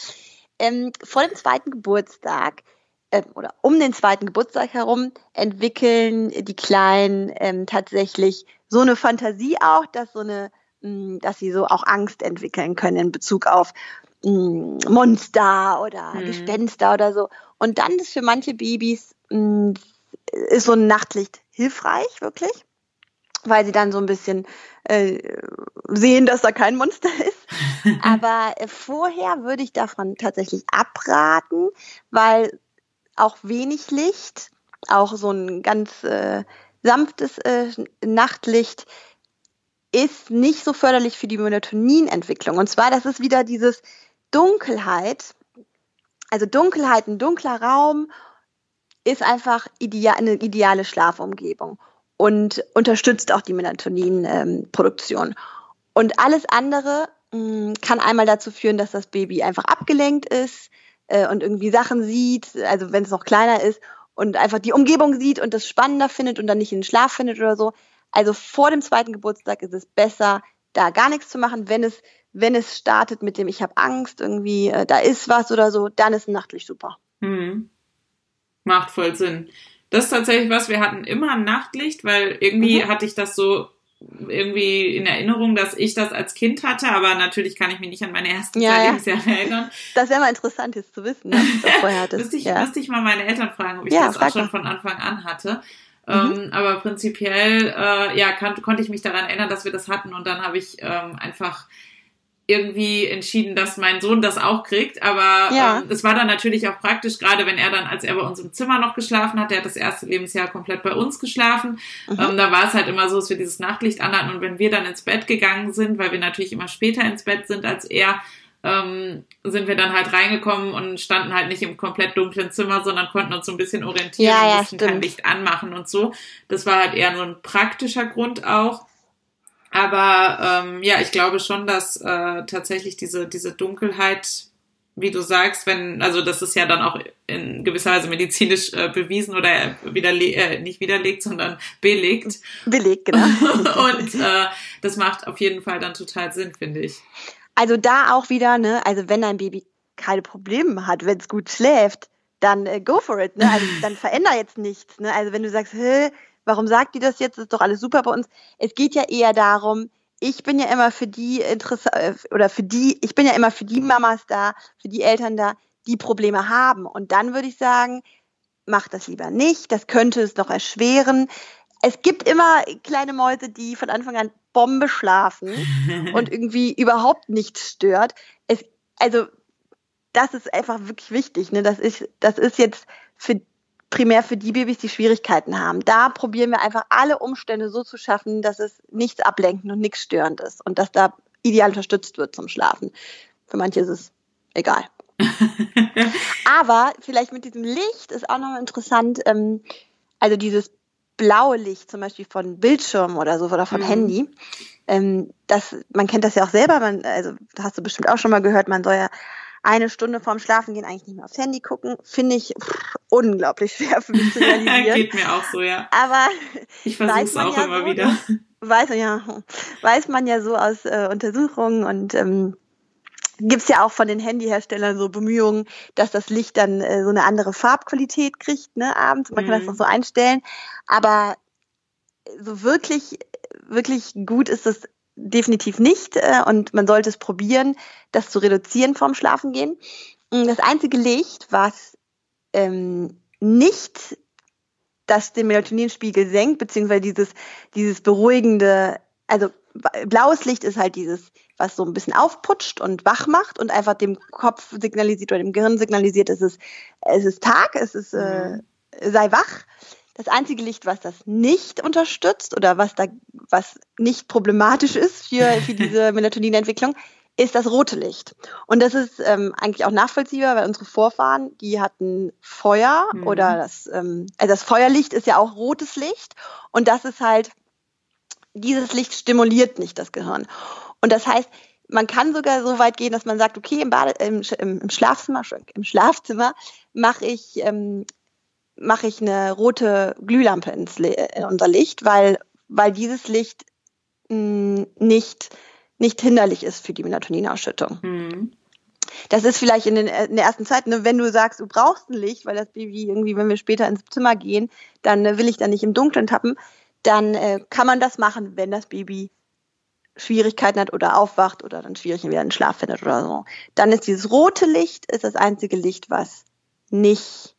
ähm, vor dem zweiten Geburtstag äh, oder um den zweiten Geburtstag herum entwickeln die Kleinen ähm, tatsächlich so eine Fantasie auch, dass so eine, mh, hm, dass sie so auch Angst entwickeln können in Bezug auf mh, hm, Monster oder mhm. Gespenster oder so. Und dann ist für manche Babys mh, hm, ist so ein Nachtlicht hilfreich, wirklich, weil sie dann so ein bisschen äh, sehen, dass da kein Monster ist. Aber äh, vorher würde ich davon tatsächlich abraten, weil auch wenig Licht, auch so ein ganz äh, sanftes äh, Nachtlicht ist nicht so förderlich für die Melatoninentwicklung. Und zwar, das ist wieder dieses Dunkelheit, also Dunkelheit, ein dunkler Raum ist einfach ideal, eine ideale Schlafumgebung. und unterstützt auch die Melatonin-Produktion. Ähm, und alles andere mh, mm, kann einmal dazu führen, dass das Baby einfach abgelenkt ist äh, und irgendwie Sachen sieht, also wenn es noch kleiner ist und einfach die Umgebung sieht und das spannender findet und dann nicht in den Schlaf findet oder so. Also vor dem zweiten Geburtstag ist es besser, da gar nichts zu machen. Wenn es, wenn es startet mit dem, ich habe Angst, irgendwie, äh, da ist was oder so, dann ist ein Nachtlicht super. Hm. Macht voll Sinn. Das ist tatsächlich was, wir hatten immer ein Nachtlicht, weil irgendwie mhm. hatte ich das so irgendwie in Erinnerung, dass ich das als Kind hatte, aber natürlich kann ich mich nicht an meine ersten ja, zwei Lebensjahre erinnern. Das wäre mal interessant jetzt zu wissen, was du vorher hattest. müsste, ich, ja. müsste ich mal meine Eltern fragen, ob ich das auch schon von Anfang an hatte. Mhm. Ähm, aber prinzipiell, äh, ja, kann, konnte ich mich daran erinnern, dass wir das hatten und dann habe ich ähm, einfach irgendwie entschieden, dass mein Sohn das auch kriegt. Aber ja. ähm, es war dann natürlich auch praktisch, gerade wenn er dann, als er bei uns im Zimmer noch geschlafen hat, der hat das erste Lebensjahr komplett bei uns geschlafen. Mhm. Ähm, da war es halt immer so, dass wir dieses Nachtlicht anhatten und wenn wir dann ins Bett gegangen sind, weil wir natürlich immer später ins Bett sind als er, ähm, sind wir dann halt reingekommen und standen halt nicht im komplett dunklen Zimmer, sondern konnten uns so ein bisschen orientieren ja, und mussten kein Licht anmachen und so. Das war halt eher nur ein praktischer Grund auch. Aber ähm, ja, ich glaube schon, dass äh, tatsächlich diese, diese Dunkelheit, wie du sagst, wenn, also das ist ja dann auch in gewisser Weise medizinisch äh, bewiesen oder widerle äh, nicht widerlegt, sondern belegt. Belegt, genau. Und äh, das macht auf jeden Fall dann total Sinn, finde ich. Also da auch wieder, ne, also wenn dein Baby keine Probleme hat, wenn es gut schläft, dann äh, go for it, ne? Also dann veränder jetzt nichts, ne? Also wenn du sagst, hä, warum sagt die das jetzt? Das ist doch alles super bei uns. Es geht ja eher darum, ich bin ja immer für die interessant äh, oder für die, ich bin ja immer für die Mamas da, für die Eltern da, die Probleme haben. Und dann würde ich sagen, mach das lieber nicht. Das könnte es noch erschweren. Es gibt immer kleine Mäuse, die von Anfang an Bombe schlafen und irgendwie überhaupt nichts stört. Es, also, das ist einfach wirklich wichtig. Ne? Das, ist, das ist jetzt für primär für die Babys, die Schwierigkeiten haben. Da probieren wir einfach alle Umstände so zu schaffen, dass es nichts ablenken und nichts störend ist und dass da ideal unterstützt wird zum Schlafen. Für manche ist es egal. Aber vielleicht mit diesem Licht ist auch noch interessant, ähm, also dieses blaue Licht zum Beispiel von Bildschirm oder so oder von mhm. Handy. Ähm, das, man kennt das ja auch selber, man, also hast du bestimmt auch schon mal gehört, man soll ja eine Stunde vorm Schlafen eigentlich nicht mehr aufs Handy gucken, finde ich pff, unglaublich schwer für mich zu realisieren. Geht mir auch so, ja. Aber ich versuche es auch ja immer so, wieder. Weiß, ja, weiß man ja so aus äh, Untersuchungen und ähm, gibt es ja auch von den Handyherstellern so Bemühungen, dass das Licht dann äh, so eine andere Farbqualität kriegt, ne, abends. Man mhm. kann das mhm. auch so einstellen. Aber so wirklich, wirklich gut ist das definitiv nicht äh, und man sollte es probieren, das zu reduzieren vorm Schlafengehen. Das einzige Licht, was ähm, nicht das den Melatoninspiegel senkt, beziehungsweise dieses, dieses beruhigende, also blaues Licht ist halt dieses, was so ein bisschen aufputscht und wach macht und einfach dem Kopf signalisiert oder dem Gehirn signalisiert, es ist, es ist Tag, es ist, äh, mhm. sei wach. Das einzige Licht, was das nicht unterstützt oder was da, was nicht problematisch ist für, für diese Melatoninentwicklung, ist das rote Licht. Und das ist ähm, eigentlich auch nachvollziehbar, weil unsere Vorfahren, die hatten Feuer mhm. oder das, ähm, also das Feuerlicht ist ja auch rotes Licht und das ist halt, dieses Licht stimuliert nicht das Gehirn. Und das heißt, man kann sogar so weit gehen, dass man sagt, okay, im, Bade, im, im Schlafzimmer, im Schlafzimmer mache ich ähm, mache ich eine rote Glühlampe ins in unser Licht, weil, weil dieses Licht mh, mm, nicht, nicht hinderlich ist für die Melatoninausschüttung. Mhm. Das ist vielleicht in, den, in der ersten Zeit, ne, wenn du sagst, du brauchst ein Licht, weil das Baby irgendwie, wenn wir später ins Zimmer gehen, dann äh, will ich da nicht im Dunkeln tappen, dann äh, kann man das machen, wenn das Baby Schwierigkeiten hat oder aufwacht oder dann schwierig wieder einen Schlaf findet oder so. Dann ist dieses rote Licht ist das einzige Licht, was nicht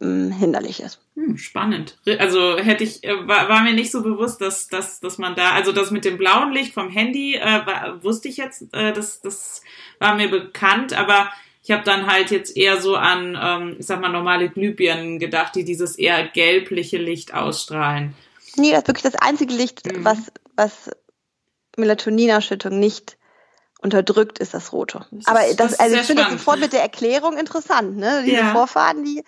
ähm, hinderlich ist. Hm, spannend. Also hätte ich, äh, war, war mir nicht so bewusst, dass, dass, dass man da, also das mit dem blauen Licht vom Handy, äh, war, wusste ich jetzt, äh, das, das war mir bekannt, aber ich habe dann halt jetzt eher so an, ähm, ich sag mal, normale Glühbirnen gedacht, die dieses eher gelbliche Licht ausstrahlen. Nee, das ist wirklich das einzige Licht, mhm. was, was Melatoninausschüttung nicht unterdrückt, ist das rote. Das Aber das, das also ich finde das sofort mit der Erklärung interessant, ne? Diese ja. Vorfahren, die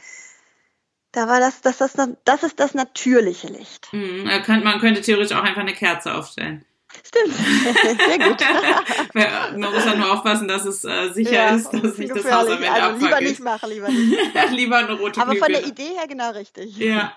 Da war das, das, das, das ist das natürliche Licht. Mhm, man könnte theoretisch auch einfach eine Kerze aufstellen. Stimmt, sehr gut. Man muss halt nur aufpassen, dass es äh, sicher ja, ist, dass nicht das Haus am Ende also Lieber nicht machen, lieber nicht. lieber eine rote Aber Glühbirne. von der Idee her genau richtig. Ja.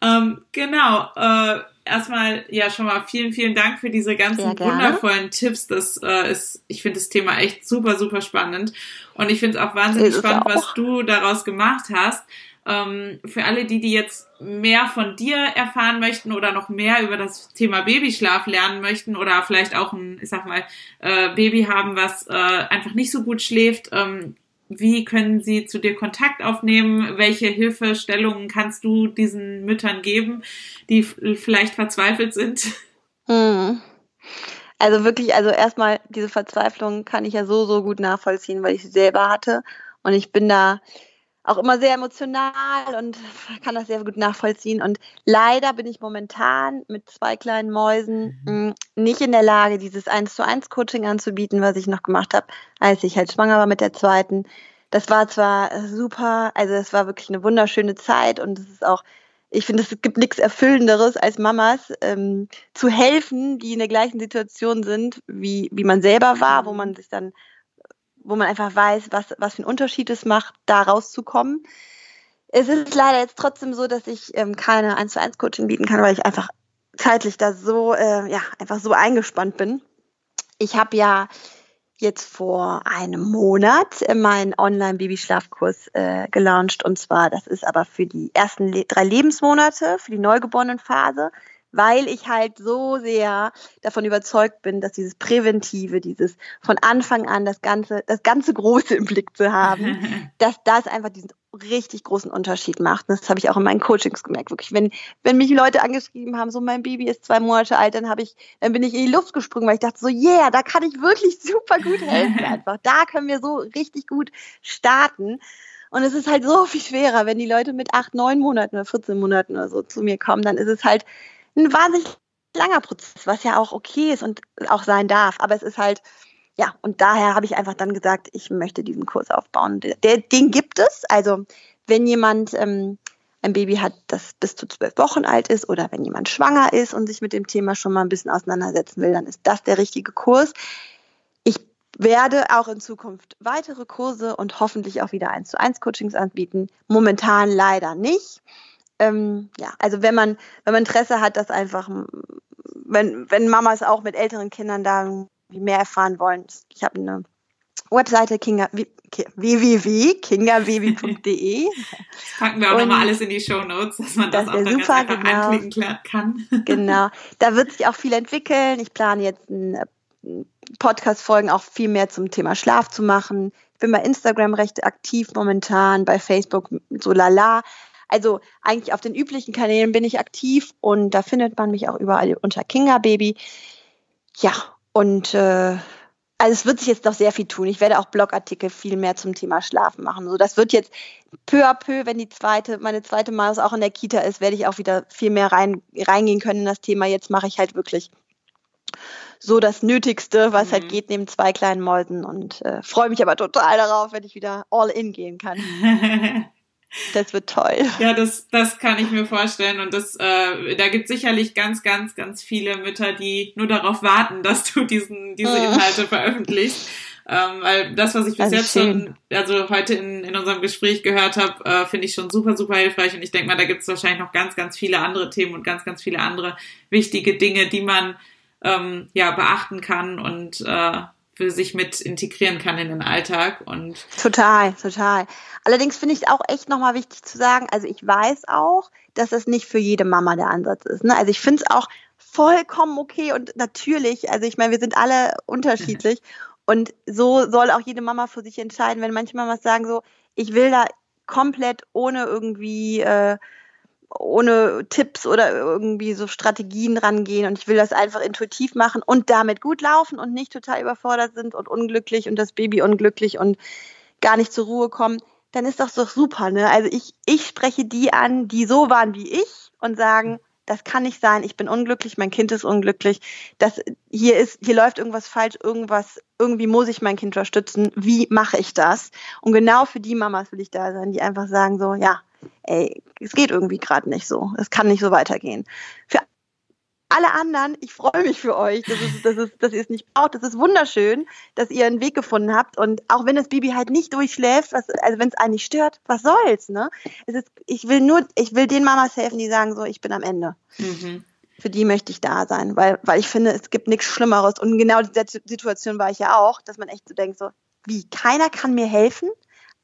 Ähm, genau. Äh, erstmal ja schon mal vielen, vielen Dank für diese ganzen wundervollen Tipps. Das äh, ist, ich finde das Thema echt super, super spannend. Und ich finde es auch wahnsinnig spannend, auch. was du daraus gemacht hast. Ähm, für alle, die, die jetzt mehr von dir erfahren möchten oder noch mehr über das Thema Babyschlaf lernen möchten oder vielleicht auch ein, ich sag mal, äh, Baby haben, was äh, einfach nicht so gut schläft, ähm, wie können sie zu dir Kontakt aufnehmen? Welche Hilfestellungen kannst du diesen Müttern geben, die vielleicht verzweifelt sind? Hm. Also wirklich, also erstmal diese Verzweiflung kann ich ja so, so gut nachvollziehen, weil ich sie selber hatte. Und ich bin da, auch immer sehr emotional und kann das sehr gut nachvollziehen. Und leider bin ich momentan mit zwei kleinen Mäusen mhm. Mm, nicht in der Lage, dieses 1 zu 1 Coaching anzubieten, was ich noch gemacht habe, als ich halt schwanger war mit der zweiten. Das war zwar super, also es war wirklich eine wunderschöne Zeit und es ist auch, ich finde, es gibt nichts Erfüllenderes als Mamas, ähm, zu helfen, die in der gleichen Situation sind, wie, wie man selber war, wo mhm. man sich dann wo man einfach weiß, was, was für einen Unterschied es macht, da rauszukommen. Es ist leider jetzt trotzdem so, dass ich ähm, keine 1 zu 1 Coaching bieten kann, weil ich einfach zeitlich da so, äh, ja, einfach so eingespannt bin. Ich habe ja jetzt vor einem Monat meinen Online-Babyschlafkurs äh, gelauncht und zwar, das ist aber für die ersten drei Lebensmonate, für die Neugeborenenphase weil ich halt so sehr davon überzeugt bin, dass dieses Präventive, dieses von Anfang an das ganze, das ganze Große im Blick zu haben, dass das einfach diesen richtig großen Unterschied macht. Und das habe ich auch in meinen Coachings gemerkt. Wirklich, wenn, wenn mich Leute angeschrieben haben, so mein Baby ist zwei Monate alt, dann habe ich, dann bin ich in die Luft gesprungen, weil ich dachte so, yeah, da kann ich wirklich super gut helfen einfach. Da können wir so richtig gut starten. Und es ist halt so viel schwerer, wenn die Leute mit acht, neun Monaten oder 14 Monaten oder so zu mir kommen, dann ist es halt ein wahnsinnig langer Prozess, was ja auch okay ist und auch sein darf. Aber es ist halt, ja, und daher habe ich einfach dann gesagt, ich möchte diesen Kurs aufbauen. Der, den gibt es. Also wenn jemand ähm, ein Baby hat, das bis zu zwölf Wochen alt ist oder wenn jemand schwanger ist und sich mit dem Thema schon mal ein bisschen auseinandersetzen will, dann ist das der richtige Kurs. Ich werde auch in Zukunft weitere Kurse und hoffentlich auch wieder eins zu eins Coachings anbieten. Momentan leider nicht ähm, ja, also wenn man, wenn man Interesse hat, dass einfach, wenn, wenn Mamas auch mit älteren Kindern da mehr erfahren wollen. Ich habe eine Webseite kinga, www.kingababy.de. Packen wir auch nochmal alles in die Show Notes, dass man das, das auch dann super, ganz genau. anklicken kann. Genau. Da wird sich auch viel entwickeln. Ich plane jetzt ein Podcast-Folgen auch viel mehr zum Thema Schlaf zu machen. Ich bin bei Instagram recht aktiv momentan, bei Facebook so lala. Also eigentlich auf den üblichen Kanälen bin ich aktiv und da findet man mich auch überall unter Kinga Baby. Ja, und äh, also es wird sich jetzt noch sehr viel tun. Ich werde auch Blogartikel viel mehr zum Thema Schlafen machen. So, das wird jetzt peu à peu, wenn die zweite, meine zweite Maus auch in der Kita ist, werde ich auch wieder viel mehr rein, reingehen können in das Thema. Jetzt mache ich halt wirklich so das Nötigste, was halt mhm. halt geht neben zwei kleinen Mäusen und äh, freue mich aber total darauf, wenn ich wieder all in gehen kann. Das wird toll. Ja, das, das kann ich mir vorstellen. Und das, äh, da gibt sicherlich ganz, ganz, ganz viele Mütter, die nur darauf warten, dass du diesen, diese mhm. Inhalte veröffentlichst. Ähm, weil das, was ich bis also jetzt schön. schon, also heute in, in unserem Gespräch gehört habe, äh, finde ich schon super, super hilfreich. Und ich denke mal, da gibt es wahrscheinlich noch ganz, ganz viele andere Themen und ganz, ganz viele andere wichtige Dinge, die man ähm, ja beachten kann und äh, für sich mit integrieren kann in den Alltag und total, total. Allerdings finde ich es auch echt nochmal wichtig zu sagen, also ich weiß auch, dass das nicht für jede Mama der Ansatz ist. Ne? Also ich finde es auch vollkommen okay und natürlich, also ich meine, wir sind alle unterschiedlich und so soll auch jede Mama für sich entscheiden, wenn manche Mamas sagen so, ich will da komplett ohne irgendwie äh, ohne Tipps oder irgendwie so Strategien rangehen und ich will das einfach intuitiv machen und damit gut laufen und nicht total überfordert sind und unglücklich und das Baby unglücklich und gar nicht zur Ruhe kommen, dann ist das doch super, ne? Also ich, ich spreche die an, die so waren wie ich und sagen, das kann nicht sein, ich bin unglücklich, mein Kind ist unglücklich, das, hier ist, hier läuft irgendwas falsch, irgendwas, irgendwie muss ich mein Kind unterstützen, wie mache ich das? Und genau für die Mamas will ich da sein, die einfach sagen so, ja, ey, es geht irgendwie gerade nicht so. Es kann nicht so weitergehen. Für alle anderen, ich freue mich für euch, dass, es, dass, es, dass ihr es nicht braucht. Das ist wunderschön, dass ihr einen Weg gefunden habt. Und auch wenn das Baby halt nicht durchschläft, was, also wenn es einen nicht stört, was soll's, ne? Es ist, ich will nur, ich will den Mamas helfen, die sagen so, ich bin am Ende. Mhm. Für die möchte ich da sein, weil, weil ich finde, es gibt nichts Schlimmeres. Und genau in dieser Situation war ich ja auch, dass man echt so denkt, so, wie, keiner kann mir helfen?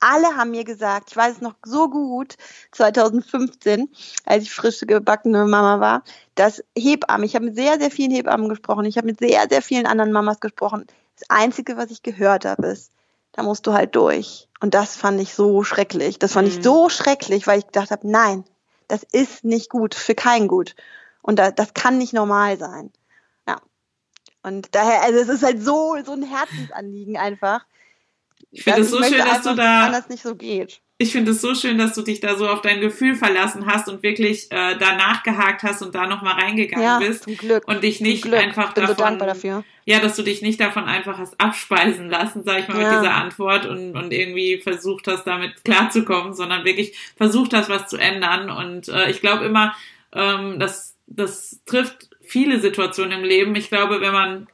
Alle haben mir gesagt, ich weiß es noch so gut, 2015, als ich frische gebackene Mama war, dass Hebammen, ich habe mit sehr, sehr vielen Hebammen gesprochen, ich habe mit sehr, sehr vielen anderen Mamas gesprochen. Das Einzige, was ich gehört habe, ist, da musst du halt durch. Und das fand ich so schrecklich. Das fand mhm. ich so schrecklich, weil ich gedacht habe, nein, das ist nicht gut, für keinen gut. Und da, das kann nicht normal sein. Ja. Und daher, also es ist halt so, so ein Herzensanliegen einfach ich finde es so schön, dass du da. Anders nicht so geht. Ich finde es so schön, dass du dich da so auf dein Gefühl verlassen hast und wirklich äh, da nachgehakt hast und da nochmal reingegangen ja, bist. Zum Glück. Und dich nicht einfach Bin davon. So dankbar dafür. Ja, dass du dich nicht davon einfach hast abspeisen lassen, sag ich mal, ja. mit dieser Antwort und, und irgendwie versucht hast, damit klarzukommen, sondern wirklich versucht hast, was zu ändern. Und äh, ich glaube immer, ähm, dass das trifft viele Situationen im Leben. Ich glaube, wenn man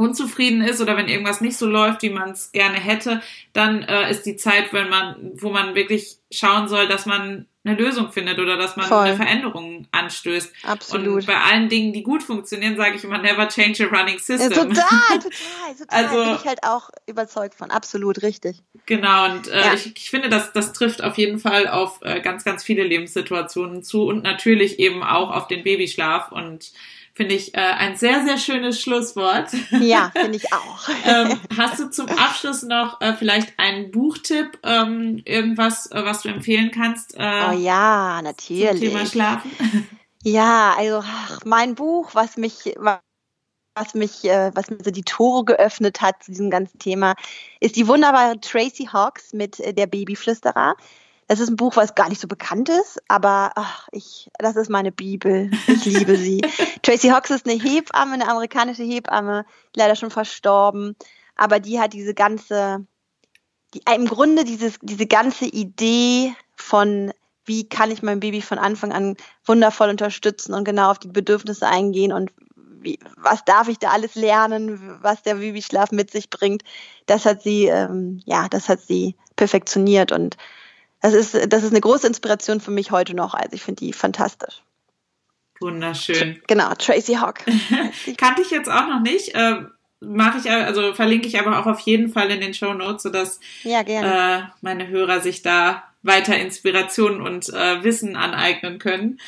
unzufrieden ist oder wenn irgendwas nicht so läuft, wie man es gerne hätte, dann äh, ist die Zeit, wenn man, wo man wirklich schauen soll, dass man eine Lösung findet oder dass man Voll. eine Veränderung anstößt. Absolut. Und bei allen Dingen, die gut funktionieren, sage ich immer, never change a running system. Ja, total, total, total. Also, bin ich halt auch überzeugt von. Absolut, richtig. Genau, und äh, ja. ich, ich finde, das, das trifft auf jeden Fall auf äh, ganz, ganz viele Lebenssituationen zu und natürlich eben auch auf den Babyschlaf und Finde ich äh, ein sehr, sehr schönes Schlusswort. Ja, finde ich auch. ähm, hast du zum Abschluss noch äh, vielleicht einen Buchtipp, ähm, irgendwas, äh, was du empfehlen kannst? Äh, oh ja, natürlich. Zum Thema Schlafen? Ja, also ach, mein Buch, was mich, was mich, äh, was mir so die Tore geöffnet hat zu diesem ganzen Thema, ist die wunderbare Tracy Hawks mit äh, der Babyflüsterer. Es ist ein Buch, was gar nicht so bekannt ist, aber ach, ich, das ist meine Bibel. Ich liebe sie. Tracy Hawks ist eine Hebamme, eine amerikanische Hebamme, leider schon verstorben, aber die hat diese ganze, die, im Grunde dieses, diese ganze Idee von wie kann ich mein Baby von Anfang an wundervoll unterstützen und genau auf die Bedürfnisse eingehen und wie, was darf ich da alles lernen, was der Babyschlaf mit sich bringt. Das hat sie, ähm, ja, das hat sie perfektioniert und das ist, das ist eine große Inspiration für mich heute noch. Also ich finde die fantastisch. Wunderschön. Genau, Tracy Hawk. Kannte ich jetzt auch noch nicht. Äh, Mache ich, also verlinke ich aber auch auf jeden Fall in den Show Notes, sodass ja, äh, meine Hörer sich da weiter Inspiration und äh, Wissen aneignen können.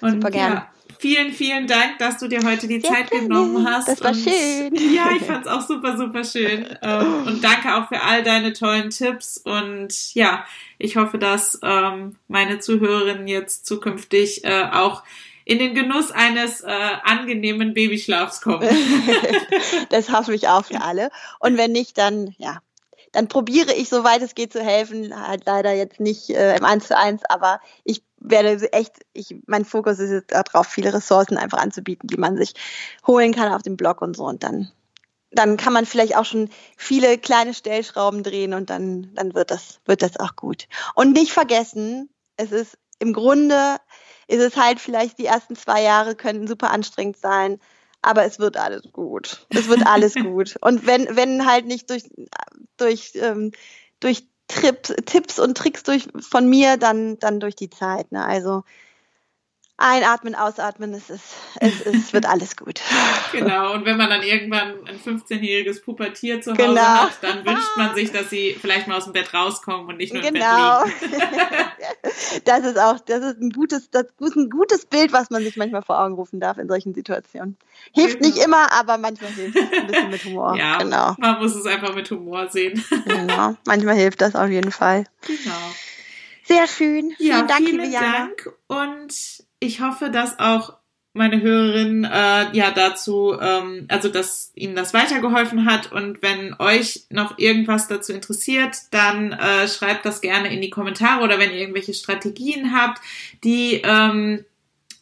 Und Super gerne. Ja, vielen, vielen Dank, dass du dir heute die Zeit genommen hast. Das war und, schön. Ja, ich fand es auch super, super schön. Ähm, und danke auch für all deine tollen Tipps. Und ja, ich hoffe, dass ähm, meine Zuhörerinnen jetzt zukünftig äh, auch in den Genuss eines äh, angenehmen Babyschlafs kommen. das hoffe ich auch für alle. Und wenn nicht, dann ja, dann probiere ich, soweit es geht, zu helfen. Halt leider jetzt nicht äh, im 1 zu 1, aber ich werde echt, ich, mein Fokus ist jetzt darauf, viele Ressourcen einfach anzubieten, die man sich holen kann auf dem Blog und so. Und dann, dann kann man vielleicht auch schon viele kleine Stellschrauben drehen und dann, dann wird das, wird das auch gut. Und nicht vergessen, es ist im Grunde, ist es halt vielleicht die ersten zwei Jahre könnten super anstrengend sein aber es wird alles gut. Es wird alles gut. Und wenn, wenn halt nicht durch, durch, ähm, durch Trips, Tipps und Tricks durch, von mir, dann, dann durch die Zeit. Ne? Also Einatmen, ausatmen, es, ist, es, es wird alles gut. Genau, und wenn man dann irgendwann ein 15-jähriges Pubertier zu Hause genau. hat, dann wünscht man sich, dass sie vielleicht mal aus dem Bett rauskommen und nicht nur genau. im Bett liegen. das ist auch, das ist ein gutes, das ist ein gutes Bild, was man sich manchmal vor Augen rufen darf in solchen Situationen. Hilft genau. nicht immer, aber manchmal hilft es ein bisschen mit Humor. Ja, genau. man muss es einfach mit Humor sehen. Genau, manchmal hilft das auf jeden Fall. Genau. Sehr schön. Vielen ja, Dank, vielen liebe Jana. Dank und ich hoffe, dass auch meine Hörerin äh, ja dazu, ähm, also dass Ihnen das weitergeholfen hat und wenn euch noch irgendwas dazu interessiert, dann äh, schreibt das gerne in die Kommentare oder wenn ihr irgendwelche Strategien habt, die ähm,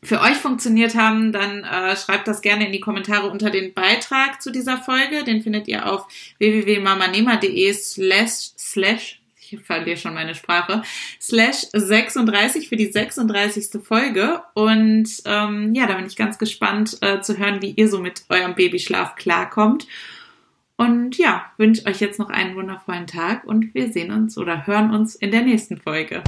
für euch funktioniert haben, dann äh, schreibt das gerne in die Kommentare unter den Beitrag zu dieser Folge. Den findet ihr auf www.mamanema.de slash slash ich verliere schon meine Sprache, slash 36 für die 36. Folge. Und ähm, ja, da bin ich ganz gespannt äh, zu hören, wie ihr so mit eurem Babyschlaf klarkommt. Und ja, wünsche euch jetzt noch einen wundervollen Tag und wir sehen uns oder hören uns in der nächsten Folge.